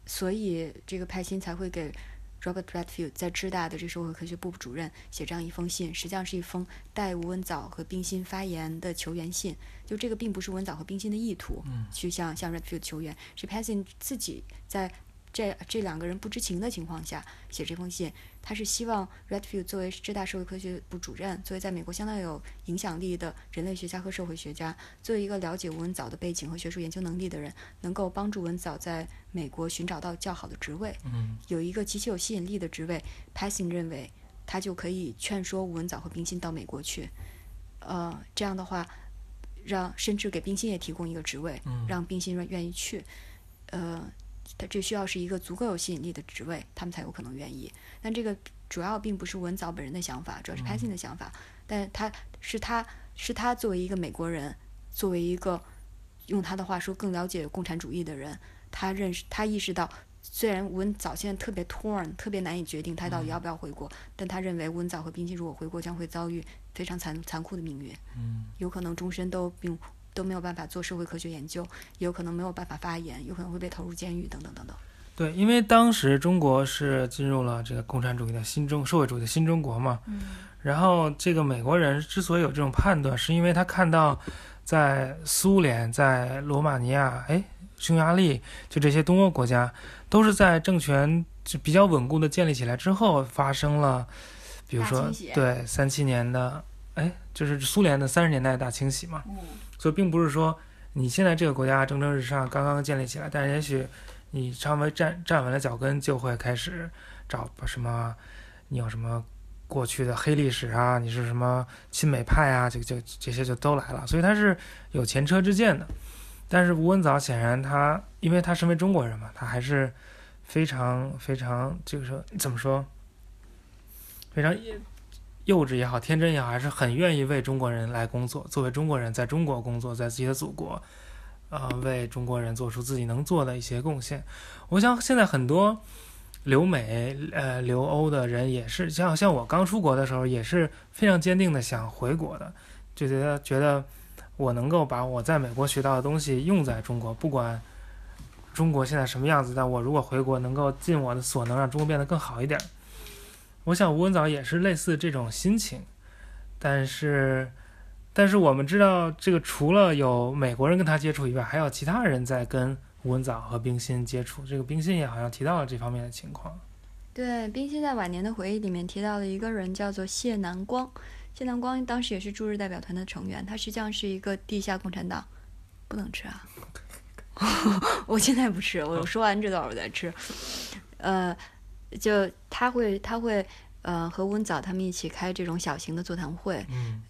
所以这个派辛才会给 Robert Redfield 在芝大的这社会科学部主任写这样一封信，实际上是一封代吴文藻和冰心发言的求援信。就这个并不是文藻和冰心的意图，嗯去向向 Redfield 求援，是 Passin 自己在这这两个人不知情的情况下写这封信。他是希望 Redfield 作为浙大社会科学部主任，作为在美国相当有影响力的人类学家和社会学家，作为一个了解吴文藻的背景和学术研究能力的人，能够帮助文藻在美国寻找到较好的职位。嗯有一个极其有吸引力的职位，Passing 认为他就可以劝说吴文藻和冰心到美国去。呃，这样的话，让甚至给冰心也提供一个职位，嗯让冰心愿愿意去。呃，他这需要是一个足够有吸引力的职位，他们才有可能愿意。但这个主要并不是文藻本人的想法，主要是 Passing 的想法。但他是他是他作为一个美国人，作为一个用他的话说更了解共产主义的人，他认识他意识到，虽然文藻现在特别 torn，特别难以决定他到底要不要回国，但他认为文藻和冰心如果回国将会遭遇非常残残酷的命运，嗯有可能终身都并都没有办法做社会科学研究，也有可能没有办法发言，有可能会被投入监狱等等等等。对，因为当时中国是进入了这个共产主义的新中社会主义的新中国嘛，嗯。然后这个美国人之所以有这种判断，是因为他看到在苏联、在罗马尼亚、哎匈牙利，就这些东欧国家，都是在政权就比较稳固的建立起来之后，发生了，比如说对三七年的，哎，就是苏联的三十年代大清洗嘛，所以并不是说你现在这个国家蒸蒸日上，刚刚建立起来，但是也许你稍微站站稳了脚跟，就会开始找什么，你有什么过去的黑历史啊，你是什么亲美派啊，就就这些就都来了，所以他是有前车之鉴的。但是吴文藻显然他，因为他身为中国人嘛，他还是非常非常就是说怎么说，非常幼稚也好，天真也好，还是很愿意为中国人来工作。作为中国人，在中国工作，在自己的祖国，呃，为中国人做出自己能做的一些贡献。我想现在很多留美、呃留欧的人也是，像像我刚出国的时候，也是非常坚定的想回国的，就觉得觉得我能够把我在美国学到的东西用在中国，不管中国现在什么样子，但我如果回国，能够尽我的所能让中国变得更好一点。我想吴文藻也是类似这种心情，但是，但是我们知道，这个除了有美国人跟他接触以外，还有其他人在跟吴文藻和冰心接触。这个冰心也好像提到了这方面的情况。对，冰心在晚年的回忆里面提到了一个人，叫做谢南光。谢南光当时也是驻日代表团的成员，他实际上是一个地下共产党，不能吃啊！我现在不吃，我说完这段我再吃。呃。就他会，他会，呃，和温藻他们一起开这种小型的座谈会，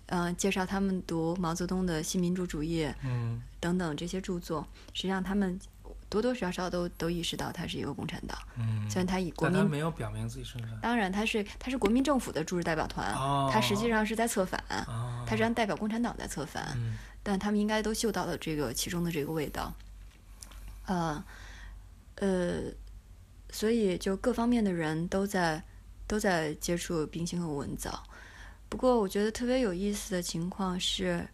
嗯，介绍他们读毛泽东的新民主主义，嗯，等等这些著作。实际上，他们多多少少都都意识到他是一个共产党，嗯，虽然他以国民没有表明自己身份。当然，他是他是国民政府的驻日代表团，他实际上是在策反，他实际上代表共产党在策反，但他们应该都嗅到了这个其中的这个味道，呃，呃。所以，就各方面的人都在都在接触冰心和文藻。不过，我觉得特别有意思的情况是，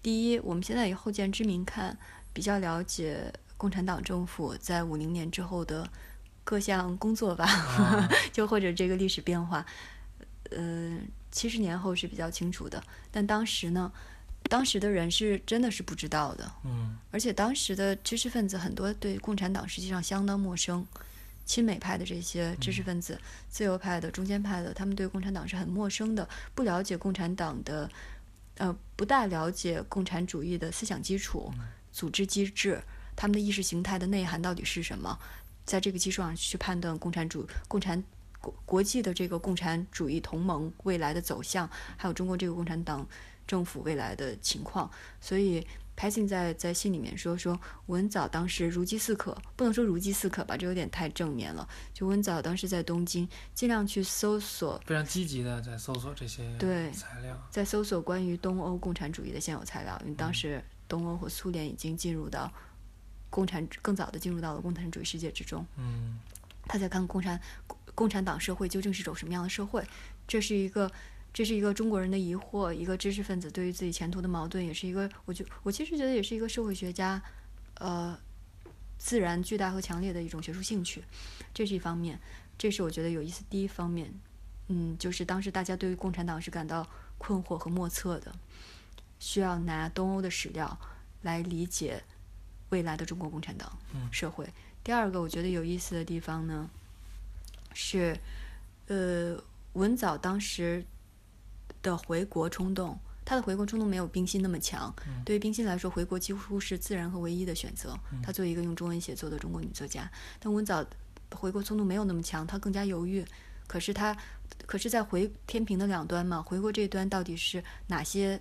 第一，我们现在以后见之明看，比较了解共产党政府在五零年之后的各项工作吧，就或者这个历史变化，呃，七十年后是比较清楚的。但当时呢，当时的人是真的是不知道的，嗯，而且当时的知识分子很多对共产党实际上相当陌生。亲美派的这些知识分子、自由派的、中间派的，他们对共产党是很陌生的，不了解共产党的，呃，不大了解共产主义的思想基础、组织机制，他们的意识形态的内涵到底是什么？在这个基础上去判断共产主、共产国国际的这个共产主义同盟未来的走向，还有中国这个共产党政府未来的情况，所以。拍信在在信里面说说文藻当时如饥似渴，不能说如饥似渴吧，这有点太正面了。就文藻当时在东京，尽量去搜索，非常积极的在搜索这些对材料，在搜索关于东欧共产主义的现有材料，因为当时东欧和苏联已经进入到共产更早的进入到了共产主义世界之中。嗯，他在看共产共产党社会究竟是种什么样的社会，这是一个。这是一个中国人的疑惑，一个知识分子对于自己前途的矛盾，也是一个，我就我其实觉得也是一个社会学家，呃，自然巨大和强烈的一种学术兴趣，这是一方面，这是我觉得有意思第一方面，嗯，就是当时大家对于共产党是感到困惑和莫测的，需要拿东欧的史料来理解未来的中国共产党社会。第二个我觉得有意思的地方呢，是，呃，文藻当时。的回国冲动，他的回国冲动没有冰心那么强。对于冰心来说，回国几乎是自然和唯一的选择。她作为一个用中文写作的中国女作家，但温藻回国冲动没有那么强，她更加犹豫。可是她，可是在回天平的两端嘛，回国这一端到底是哪些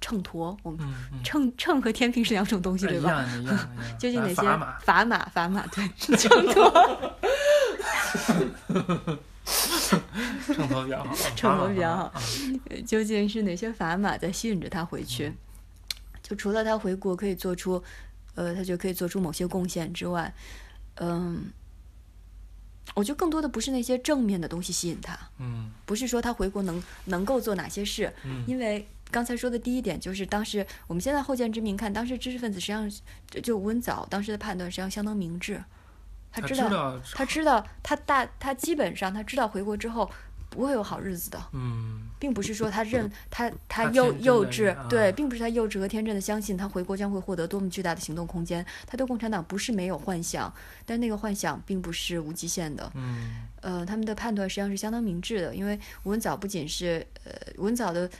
秤砣？我们秤秤和天平是两种东西，对吧？究竟哪些砝码？砝码对秤砣。秤砣比较 好，秤砣比较好。究竟是哪些砝码在吸引着他回去？就除了他回国可以做出，呃，他就可以做出某些贡献之外，嗯，我觉得更多的不是那些正面的东西吸引他，嗯，不是说他回国能能够做哪些事，嗯，因为刚才说的第一点就是当时我们现在后见之明看，当时知识分子实际上就吴文藻当时的判断实际上相当明智。他知道，他知道，他大，他基本上他知道回国之后不会有好日子的。嗯，并不是说他认他他幼幼稚，对，并不是他幼稚和天真的相信他回国将会获得多么巨大的行动空间。他对共产党不是没有幻想，但那个幻想并不是无极限的。嗯，呃，他们的判断实际上是相当明智的，因为吴文藻不仅是呃吴文藻的。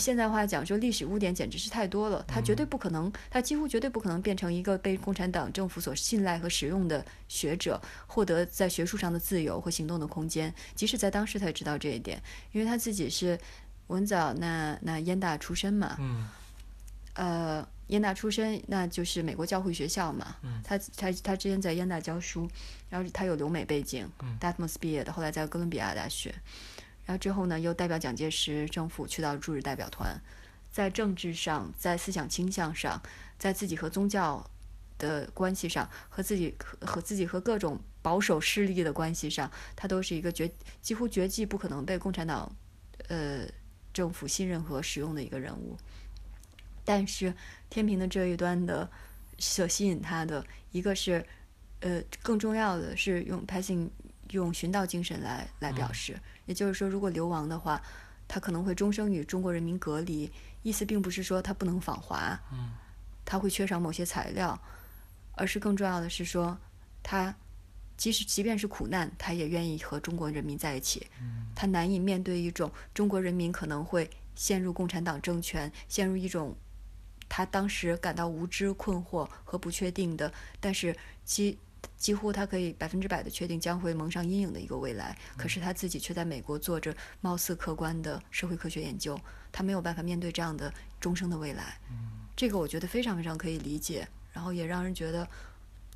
现在话讲，说历史污点简直是太多了，他绝对不可能，他几乎绝对不可能变成一个被共产党政府所信赖和使用的学者，获得在学术上的自由和行动的空间。即使在当时，他也知道这一点，因为他自己是文藻那那燕大出身嘛，嗯，呃，燕大出身，那就是美国教会学校嘛，他他他之前在燕大教书，然后他有留美背景，达特莫斯毕业的，后来在哥伦比亚大学。然后之后呢，又代表蒋介石政府去到驻日代表团，在政治上，在思想倾向上，在自己和宗教的关系上，和自己和自己和各种保守势力的关系上，他都是一个绝几乎绝迹不可能被共产党呃政府信任和使用的一个人物。但是天平的这一端的所吸引他的一个是，呃，更重要的是用 passing 用寻道精神来来表示，也就是说，如果流亡的话，他可能会终生与中国人民隔离。意思并不是说他不能访华，嗯，他会缺少某些材料，而是更重要的是说，他即使即便是苦难，他也愿意和中国人民在一起。嗯，他难以面对一种中国人民可能会陷入共产党政权，陷入一种他当时感到无知、困惑和不确定的，但是几几乎他可以百分之百的确定将会蒙上阴影的一个未来。可是他自己却在美国做着貌似客观的社会科学研究。他没有办法面对这样的终生的未来，这个我觉得非常非常可以理解，然后也让人觉得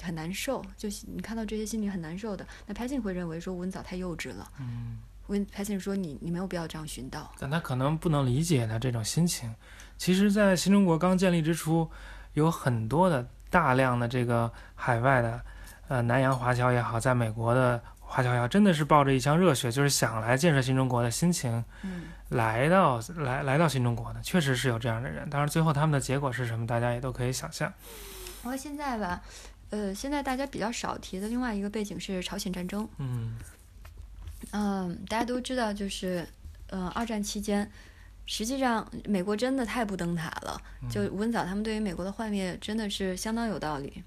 很难受。就你看到这些心里很难受的，那 Passing 会认为说文藻太幼稚了。嗯，文 Passing 说你你没有必要这样寻道，但他可能不能理解他这种心情。其实，在新中国刚建立之初，有很多的大量的这个海外的呃南洋华侨也好，在美国的华侨也好，真的是抱着一腔热血，就是想来建设新中国的心情。嗯。来到来来到新中国的，确实是有这样的人。当然，最后他们的结果是什么，大家也都可以想象。然后现在吧，呃，现在大家比较少提的另外一个背景是朝鲜战争。嗯嗯，大家都知道，就是呃，二战期间，实际上美国真的太不登塔了。就吴文藻他们对于美国的幻灭真的是相当有道理。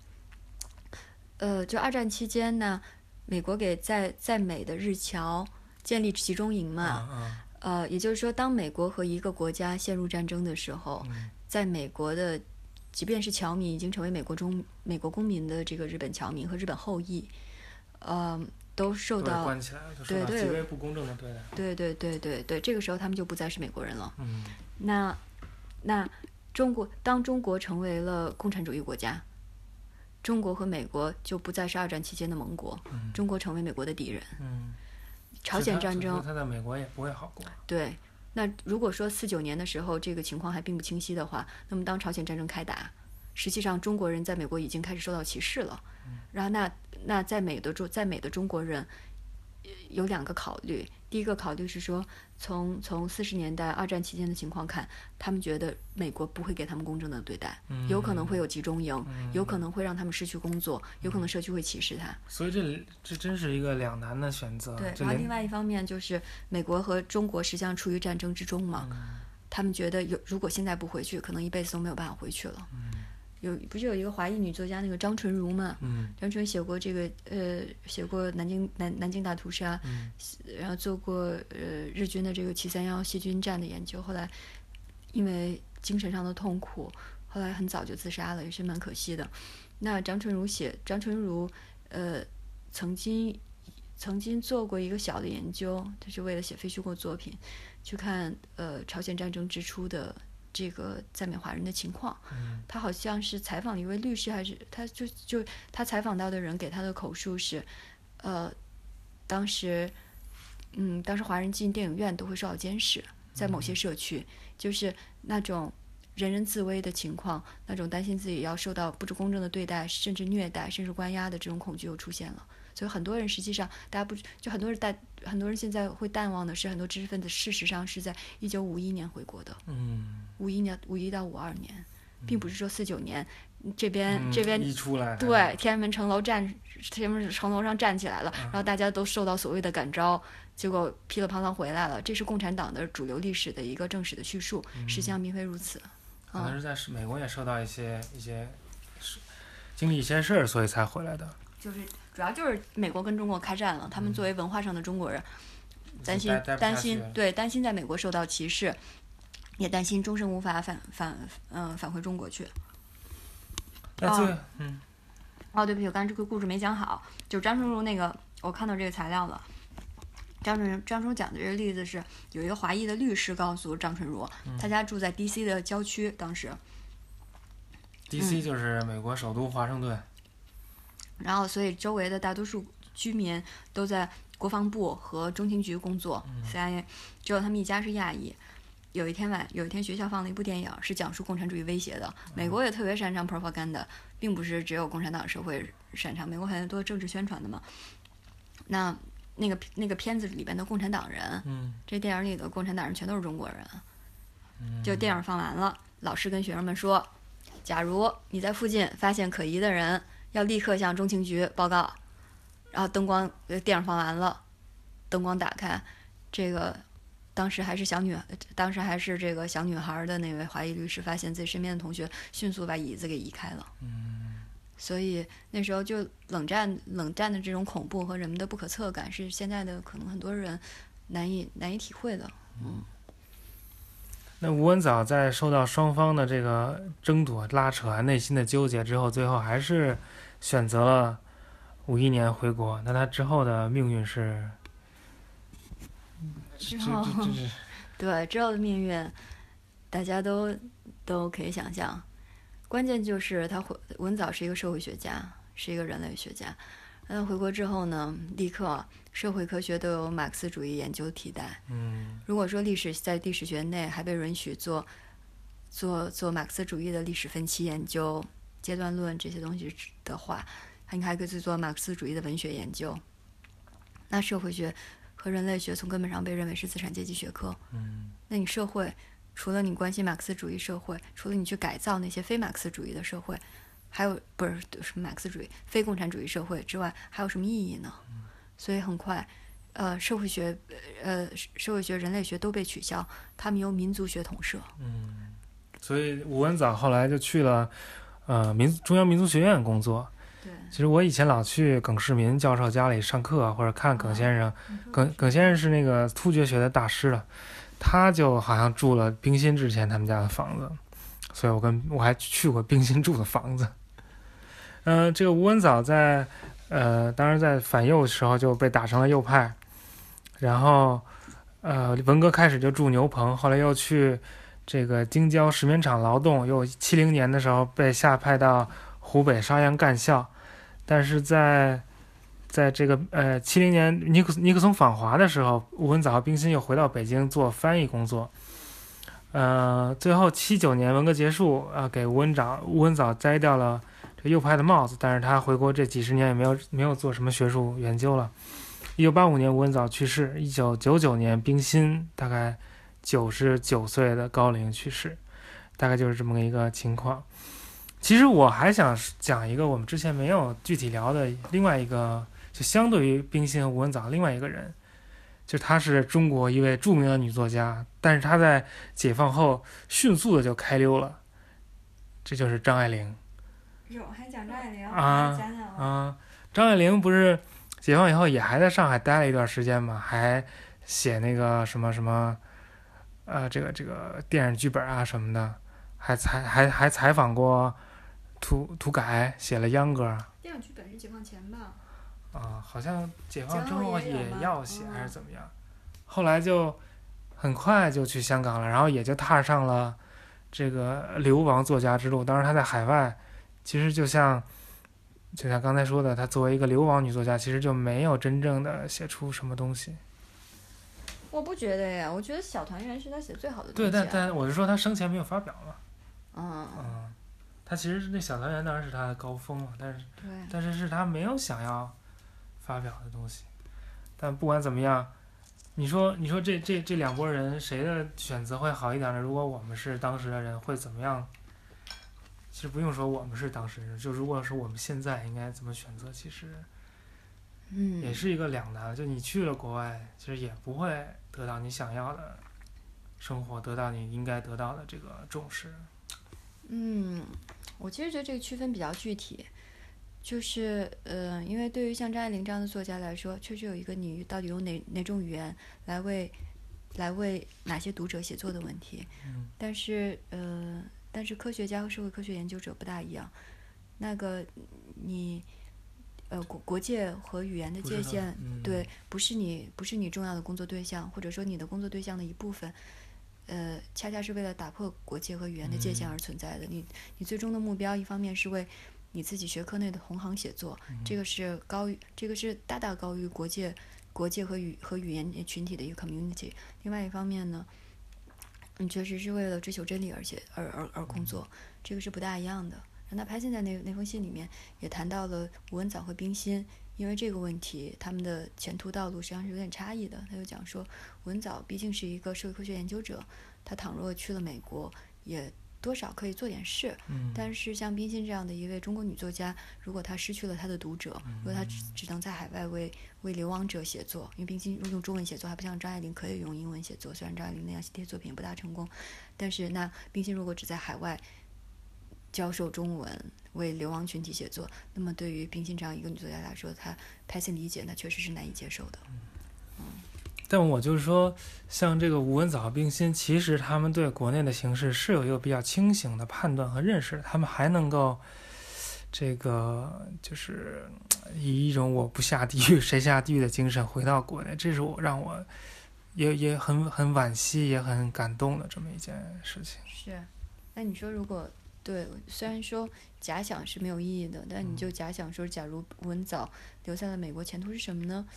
呃，就二战期间呢，美国给在在美的日侨建立集中营嘛。呃，也就是说，当美国和一个国家陷入战争的时候，在美国的，即便是侨民已经成为美国中美国公民的这个日本侨民和日本后裔，呃，都受到关起来了，对对，极为不公正的对待。对对对对对，这个时候他们就不再是美国人了。嗯，那那中国当中国成为了共产主义国家，中国和美国就不再是二战期间的盟国，中国成为美国的敌人。嗯。朝鲜战争，他在美国也不会好过。对，那如果说四九年的时候这个情况还并不清晰的话，那么当朝鲜战争开打，实际上中国人在美国已经开始受到歧视了。然后那那在美的中在美的中国人有两个考虑。第一个考虑是说，从从四十年代二战期间的情况看，他们觉得美国不会给他们公正的对待，有可能会有集中营，有可能会让他们失去工作，有可能社区会歧视他。所以这这真是一个两难的选择。对，然后另外一方面就是美国和中国实际上处于战争之中嘛，他们觉得有如果现在不回去，可能一辈子都没有办法回去了。有不是有一个华裔女作家那个张纯如嘛？嗯，张纯写过这个呃，写过南京南南京大屠杀，嗯，然后做过呃日军的这个七三幺细菌战的研究，后来因为精神上的痛苦，后来很早就自杀了，也是蛮可惜的。那张纯如写张纯如呃曾经曾经做过一个小的研究，就是为了写非虚构作品，去看呃朝鲜战争之初的。这个在美华人的情况，他好像是采访了一位律师，还是他就就他采访到的人给他的口述是，呃，当时，嗯，当时华人进电影院都会受到监视，在某些社区，就是那种人人自危的情况，那种担心自己要受到不公正的对待，甚至虐待，甚至关押的这种恐惧又出现了。所以很多人实际上，大家不就很多人淡，很多人现在会淡忘的是，很多知识分子事实上是在一九五一年回国的。嗯，五一年，五一到五二年，并不是说四九年这边这边一出来，对天安门城楼站，天安门城楼上站起来了，然后大家都受到所谓的感召，结果噼里啪啦回来了。这是共产党的主流历史的一个正史的叙述，实际上并非如此。可能是在美国也受到一些一些经历一些事儿，所以才回来的。就是。主要就是美国跟中国开战了，他们作为文化上的中国人，担心担心对担心在美国受到歧视，也担心终身无法返返嗯返回中国去。哦，嗯，哦，对不起，我刚才这个故事没讲好，就是张春如那个，我看到这个材料了。张春张春讲的这个例子是，有一个华裔的律师告诉张春如，他家住在 D.C. 的郊区，当时。D.C. 就是美国首都华盛顿。然后，所以周围的大多数居民都在国防部和中情局工作，CIA，只有他们一家是亚裔。有一天晚，有一天学校放了一部电影，是讲述共产主义威胁的。美国也特别擅长 propaganda，并不是只有共产党社会擅长，美国很多政治宣传的嘛。那那个那个片子里边的共产党人，这电影里的共产党人全都是中国人。就电影放完了，老师跟学生们说，假如你在附近发现可疑的人，要立刻向中情局报告。然后灯光呃电影放完了，灯光打开，这个当时还是小女，当时还是这个小女孩的那位华裔律师，发现自己身边的同学迅速把椅子给移开了。嗯，所以那时候就冷战，冷战的这种恐怖和人们的不可测感，是现在的可能很多人难以难以体会的。嗯。那吴文藻在受到双方的这个争夺、拉扯、内心的纠结之后，最后还是选择了。五一年回国，那他之后的命运是？之后，对之后的命运，大家都都可以想象。关键就是他回文藻是一个社会学家，是一个人类学家。那回国之后呢，立刻社会科学都有马克思主义研究替代。嗯。如果说历史在历史学内还被允许做做做马克思主义的历史分期研究、阶段论这些东西的话。你还可以去做马克思主义的文学研究。那社会学和人类学从根本上被认为是资产阶级学科。嗯。那你社会除了你关心马克思主义社会，除了你去改造那些非马克思主义的社会，还有不是什么马克思主义、非共产主义社会之外，还有什么意义呢？所以很快，呃，社会学、呃，社会学、人类学都被取消，他们由民族学统摄。嗯。所以吴文藻后来就去了呃民中央民族学院工作。其实我以前老去耿世民教授家里上课，或者看耿先生。耿耿先生是那个突厥学的大师了，他就好像住了冰心之前他们家的房子，所以我跟我还去过冰心住的房子。嗯，这个吴文藻在呃，当时在反右的时候就被打成了右派，然后呃，文革开始就住牛棚，后来又去这个京郊石棉厂劳动，又七零年的时候被下派到。湖北邵阳干校，但是在，在这个呃七零年尼克尼克松访华的时候，吴文藻和冰心又回到北京做翻译工作。呃，最后七九年文革结束啊，给吴文藻吴文藻摘掉了这右派的帽子，但是他回国这几十年也没有没有做什么学术研究了。一九八五年吴文藻去世，一九九九年冰心大概九十九岁的高龄去世，大概就是这么一个情况。其实我还想讲一个我们之前没有具体聊的另外一个，就相对于冰心和吴文藻另外一个人，就她是中国一位著名的女作家，但是她在解放后迅速的就开溜了，这就是张爱玲。有还讲张爱玲啊啊！张爱玲不是解放以后也还在上海待了一段时间嘛，还写那个什么什么，呃，这个这个电影剧本啊什么的，还采还还采访过。涂涂改写了《秧歌》，电影剧本是解放前吧？啊，好像解放之后也要写还是怎么样？后来就很快就去香港了，然后也就踏上了这个流亡作家之路。当时他在海外，其实就像就像刚才说的，他作为一个流亡女作家，其实就没有真正的写出什么东西。我不觉得呀，我觉得《小团圆》是他写最好的东西。对，但但我是说他生前没有发表嘛。嗯。嗯。他其实那小团圆当然是他的高峰了，但是，但是是他没有想要发表的东西。但不管怎么样，你说你说这这这两拨人谁的选择会好一点呢？如果我们是当时的人会怎么样？其实不用说我们是当事人，就如果是我们现在应该怎么选择，其实，嗯，也是一个两难。就你去了国外，其实也不会得到你想要的生活，得到你应该得到的这个重视。嗯。我其实觉得这个区分比较具体，就是呃，因为对于像张爱玲这样的作家来说，确实有一个你到底用哪哪种语言来为来为哪些读者写作的问题。嗯。但是呃，但是科学家和社会科学研究者不大一样，那个你呃国国界和语言的界限，对，不是你不是你重要的工作对象，或者说你的工作对象的一部分。呃，恰恰是为了打破国界和语言的界限而存在的。你，你最终的目标，一方面是为你自己学科内的同行写作，这个是高于，这个是大大高于国界、国界和语和语言群体的一个 community。另外一方面呢，你确实是为了追求真理而写，而而而工作，这个是不大一样的。哪怕现在那那封信里面也谈到了吴文藻和冰心。因为这个问题，他们的前途道路实际上是有点差异的。他就讲说，吴文藻毕竟是一个社会科学研究者，他倘若去了美国，也多少可以做点事。嗯，但是像冰心这样的一位中国女作家，如果她失去了她的读者，如果她只只能在海外为为流亡者写作，因为冰心用中文写作还不像张爱玲可以用英文写作，虽然张爱玲那样写作品不大成功，但是那冰心如果只在海外教授中文为流亡群体写作，那么对于冰心这样一个女作家来说，她拍心理解那确实是难以接受的。嗯但我就是说，像这个吴文藻、冰心，其实他们对国内的形势是有一个比较清醒的判断和认识，他们还能够这个就是以一种我不下地狱谁下地狱的精神回到国内，这是我让我也也很很惋惜，也很感动的这么一件事情。是，那你说如果对，虽然说假想是没有意义的，但你就假想说，假如文藻留在了美国，前途是什么呢？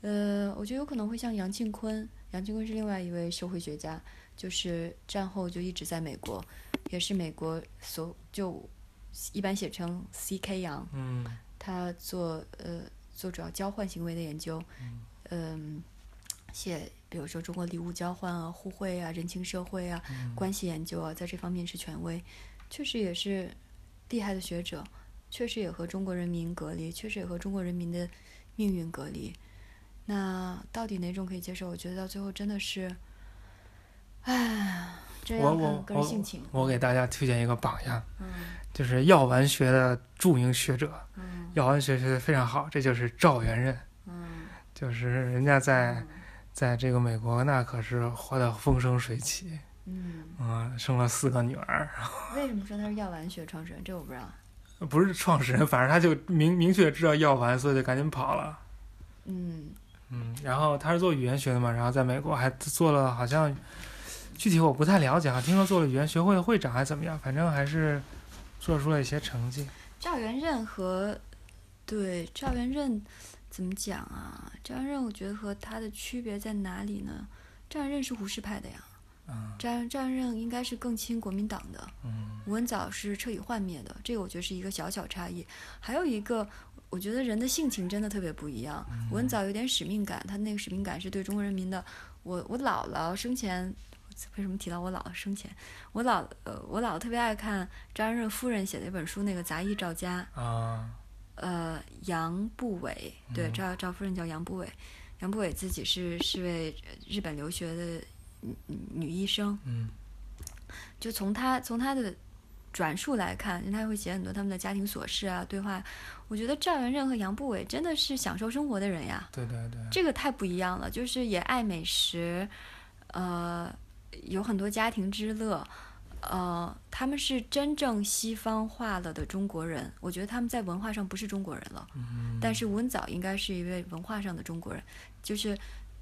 呃，我觉得有可能会像杨庆坤，杨庆坤是另外一位社会学家，就是战后就一直在美国，也是美国所就一般写成 C.K. 杨，嗯他做呃做主要交换行为的研究，嗯，写比如说中国礼物交换啊、互惠啊、人情社会啊、嗯关系研究啊，在这方面是权威，确实也是厉害的学者，确实也和中国人民隔离，确实也和中国人民的命运隔离。那到底哪种可以接受？我觉得到最后真的是，唉，这我要我看个人性情。我给大家推荐一个榜样，嗯就是药丸学的著名学者，嗯药丸学学的非常好，这就是赵元任，嗯就是人家在在这个美国那可是活得风生水起，嗯，嗯，生了四个女儿，为什么说他是药丸学创始人？这我不知道。不是创始人，反正他就明明确知道药丸，所以就赶紧跑了。嗯嗯，然后他是做语言学的嘛，然后在美国还做了好像具体我不太了解啊，听说做了语言学会的会长还怎么样，反正还是做出了一些成绩。赵元任和对赵元任怎么讲啊？赵元任我觉得和他的区别在哪里呢？赵元任是胡适派的呀，嗯赵元赵元任应该是更亲国民党的，嗯吴文藻是彻底幻灭的，这个我觉得是一个小小差异。还有一个，我觉得人的性情真的特别不一样。吴文藻有点使命感，他那个使命感是对中国人民的。我我姥姥生前，为什么提到我姥姥生前？我姥呃，我姥姥特别爱看张元任夫人写的一本书，那个《杂役赵家》。啊呃，杨步伟，对，嗯赵赵夫人叫杨步伟，杨步伟自己是是位日本留学的女女医生，嗯就从她从她的转述来看，她会写很多他们的家庭琐事啊对话。我觉得赵元任和杨步伟真的是享受生活的人呀，对对对，这个太不一样了，就是也爱美食，呃，有很多家庭之乐。呃，他们是真正西方化了的中国人，我觉得他们在文化上不是中国人了。嗯但是吴文藻应该是一位文化上的中国人，就是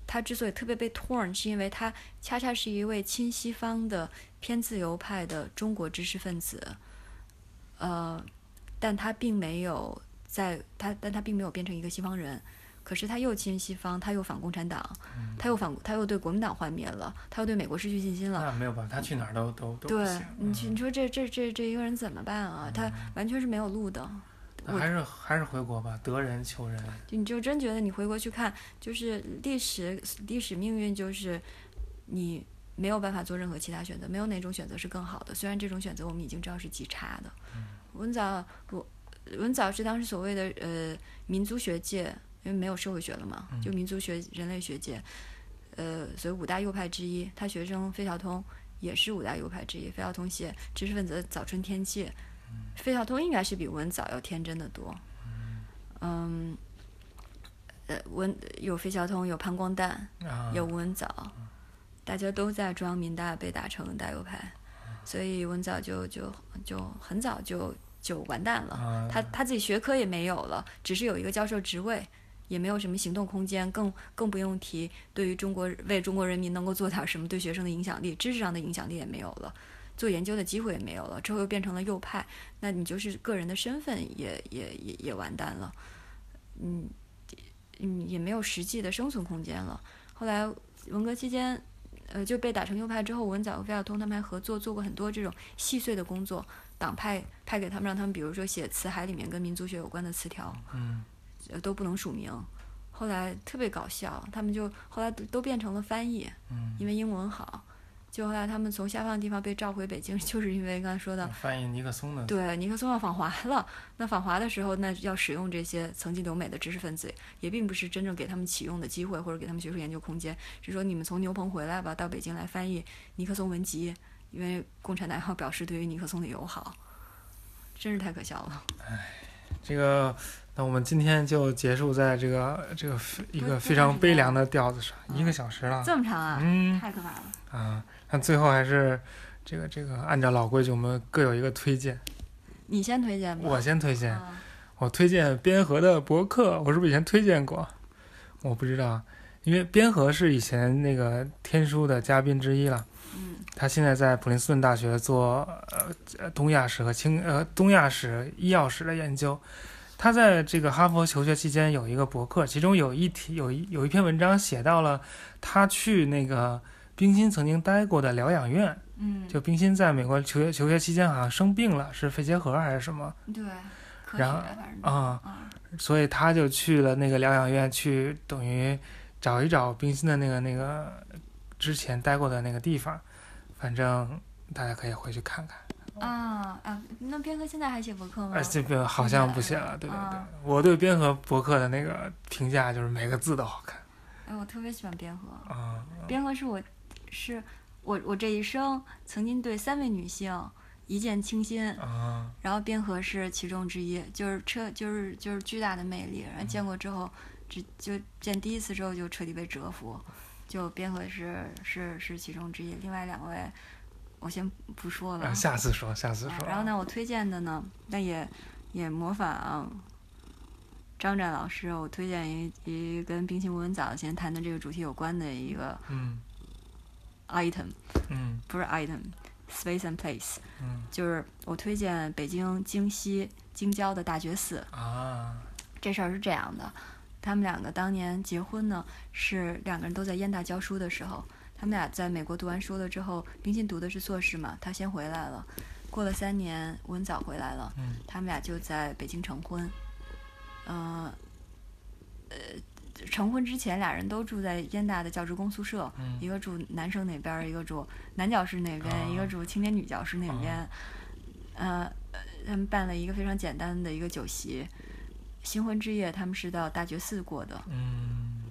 他之所以特别被 torn，是因为他恰恰是一位亲西方的偏自由派的中国知识分子，呃，但他并没有在他，但他并没有变成一个西方人。可是他又亲西方，他又反共产党，他又反，他又对国民党幻灭了，他又对美国失去信心了。那没有办法，他去哪儿都都都不对行。你去，你说这这这这一个人怎么办啊？他完全是没有路的。那还是还是回国吧，得人求人。就你就真觉得你回国去看，就是历史历史命运，就是你没有办法做任何其他选择，没有哪种选择是更好的。虽然这种选择我们已经知道是极差的。文藻我文藻是当时所谓的呃民族学界，因为没有社会学了嘛，就民族学人类学界，呃，所以五大右派之一。他学生费孝通也是五大右派之一。费孝通写《知识分子的早春天气》，费孝通应该是比文藻要天真的多。嗯，呃，文有费孝通，有潘光旦，啊，有吴文藻，大家都在中央民大被打成大右派，所以文藻就就就很早就就完蛋了。啊他他自己学科也没有了，只是有一个教授职位，也没有什么行动空间，更更不用提对于中国为中国人民能够做点什么对学生的影响力，知识上的影响力也没有了，做研究的机会也没有了，之后又变成了右派，那你就是个人的身份也也也也完蛋了，嗯嗯，也没有实际的生存空间了。后来文革期间。呃，就被打成右派之后，文藻和费孝通他们还合作做过很多这种细碎的工作，党派派给他们，让他们比如说写词海里面跟民族学有关的词条，嗯呃，都不能署名。后来特别搞笑，他们就后来都都变成了翻译，嗯因为英文好，就后来他们从下放的地方被召回北京，就是因为刚才说的，翻译尼克松的，对，尼克松要访华了。那访华的时候，那要使用这些曾经留美的知识分子，也并不是真正给他们启用的机会，或者给他们学术研究空间，是说你们从牛棚回来吧，到北京来翻译尼克松文集，因为共产党要表示对于尼克松的友好，真是太可笑了。这个，那我们今天就结束在这个这个非一个非常悲凉的调子上，嗯一个小时了。这么长啊，嗯太可怕了。啊，那最后还是这个这个按照老规矩，我们各有一个推荐。你先推荐吧。我先推荐，啊我推荐边河的博客，我是不是以前推荐过？我不知道，因为边河是以前那个天书的嘉宾之一了。嗯他现在在普林斯顿大学做呃呃东亚史和清呃东亚史、医药史的研究。他在这个哈佛求学期间有一个博客，其中有一题有一有一篇文章写到了他去那个冰心曾经待过的疗养院。嗯，就冰心在美国求学求学期间好像生病了，是肺结核还是什么？对，然后啊啊，所以他就去了那个疗养院，去等于找一找冰心的那个那个之前待过的那个地方。反正大家可以回去看看。啊啊，那边哥现在还写博客吗呃，？这个好像不写了，对对对啊。我对边河博客的那个评价就是每个字都好看哎，我特别喜欢边河。啊。边河是我，是我我这一生曾经对三位女性一见倾心，啊，然后边河是其中之一，就是彻就是就是巨大的魅力，然后见过之后，只就见第一次之后就彻底被折服，就边河是是是其中之一，另外两位我先不说了。啊下次说，下次啊说。然后呢，我推荐的呢，但也也模仿张湛老师，我推荐一一跟冰心无文早前谈的这个主题有关的一个嗯 item，嗯。不是 item，space and place，嗯。就是我推荐北京京西京郊的大觉寺。啊。这事儿是这样的，他们两个当年结婚呢，是两个人都在燕大教书的时候，他们俩在美国读完书了之后，冰心读的是硕士嘛，他先回来了，过了三年，文藻回来了，嗯。他们俩就在北京成婚，呃，呃，成婚之前俩人都住在燕大的教职工宿舍，嗯一个住男生那边儿，一个住男教师那边，哦一个住青年女教师那边。呃，呃他们办了一个非常简单的一个酒席，新婚之夜他们是到大觉寺过的。嗯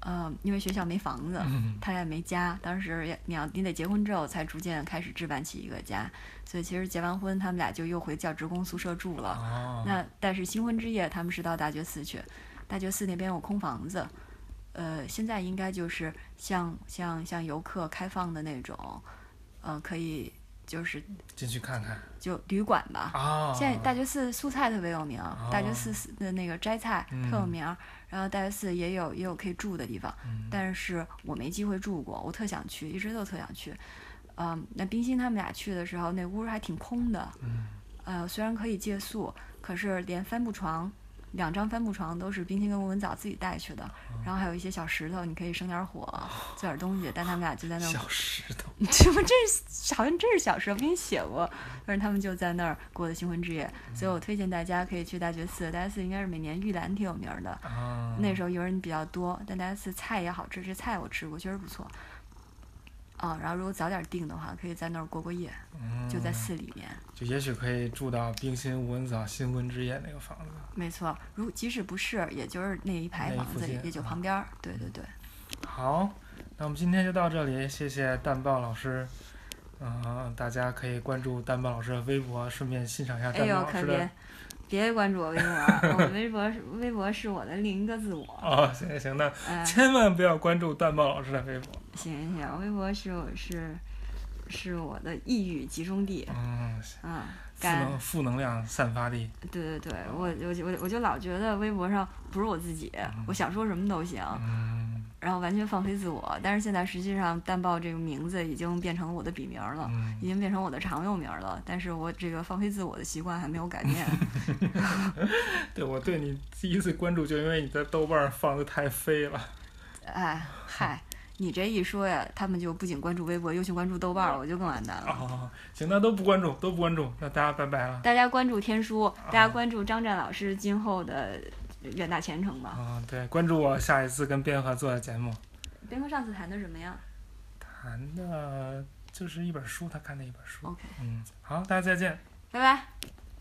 呃，因为学校没房子，嗯他也没家，当时也你要你得结婚之后才逐渐开始置办起一个家，所以其实结完婚他们俩就又回教职工宿舍住了。哦那但是新婚之夜他们是到大觉寺去，大觉寺那边有空房子，呃，现在应该就是像像像游客开放的那种，呃，可以就是进去看看就旅馆吧。啊。现在大觉寺素菜特别有名，大觉哦寺的那个斋菜特有名儿，然后大觉寺也有也有可以住的地方，嗯但是我没机会住过，我特想去，一直都特想去。嗯，那冰心他们俩去的时候，那屋还挺空的，嗯呃，虽然可以借宿，可是连帆布床，两张帆布床都是冰清跟吴文藻自己带去的，然后还有一些小石头，你可以生点火，做点东西，但他们俩就在那儿。小石头。这不这是好像这是小时候给你写过，但是他们就在那儿过的新婚之夜，所以我推荐大家可以去大觉寺，大觉寺应该是每年玉兰挺有名儿的，啊。那时候游人比较多，但大觉寺菜也好吃，这菜我吃过，确实不错。啊，然后如果早点订的话，可以在那儿过过夜，就在嗯寺里面。就也许可以住到冰心吴文藻新婚之夜那个房子。没错，如即使不是，也就是那一排房子里，也就啊旁边儿。对对对，好，那我们今天就到这里，谢谢蛋豹老师。嗯、大家可以关注蛋豹老师的微博，顺便欣赏一下哎呦，蛋豹老师的。可别别关注我微博，我微博是微博是我的另一个自我。哦，行行行，那哎，千万不要关注蛋豹老师的微博。行行，微博是我是是我的抑郁集中地嗯，嗯。负能负能量散发地。对对对，我我就我我就老觉得微博上不是我自己，我想说什么都行，嗯然后完全放飞自我。但是现在实际上淡豹这个名字已经变成了我的笔名了。嗯已经变成我的常用名了，但是我这个放飞自我的习惯还没有改变。对我对你第一次关注，就因为你在豆瓣儿放的太飞了。哎，嗨，你这一说呀，他们就不仅关注微博，又去关注豆瓣儿，我就更完蛋了。哦，行，那都不关注，都不关注，那大家拜拜了。大家关注天书，大家关注张湛老师今后的远大前程吧。啊、对，关注我下一次跟边河做的节目。边哥上次谈的什么呀？谈的就是一本书，他看的一本书。OK，嗯，好，大家再见。拜拜。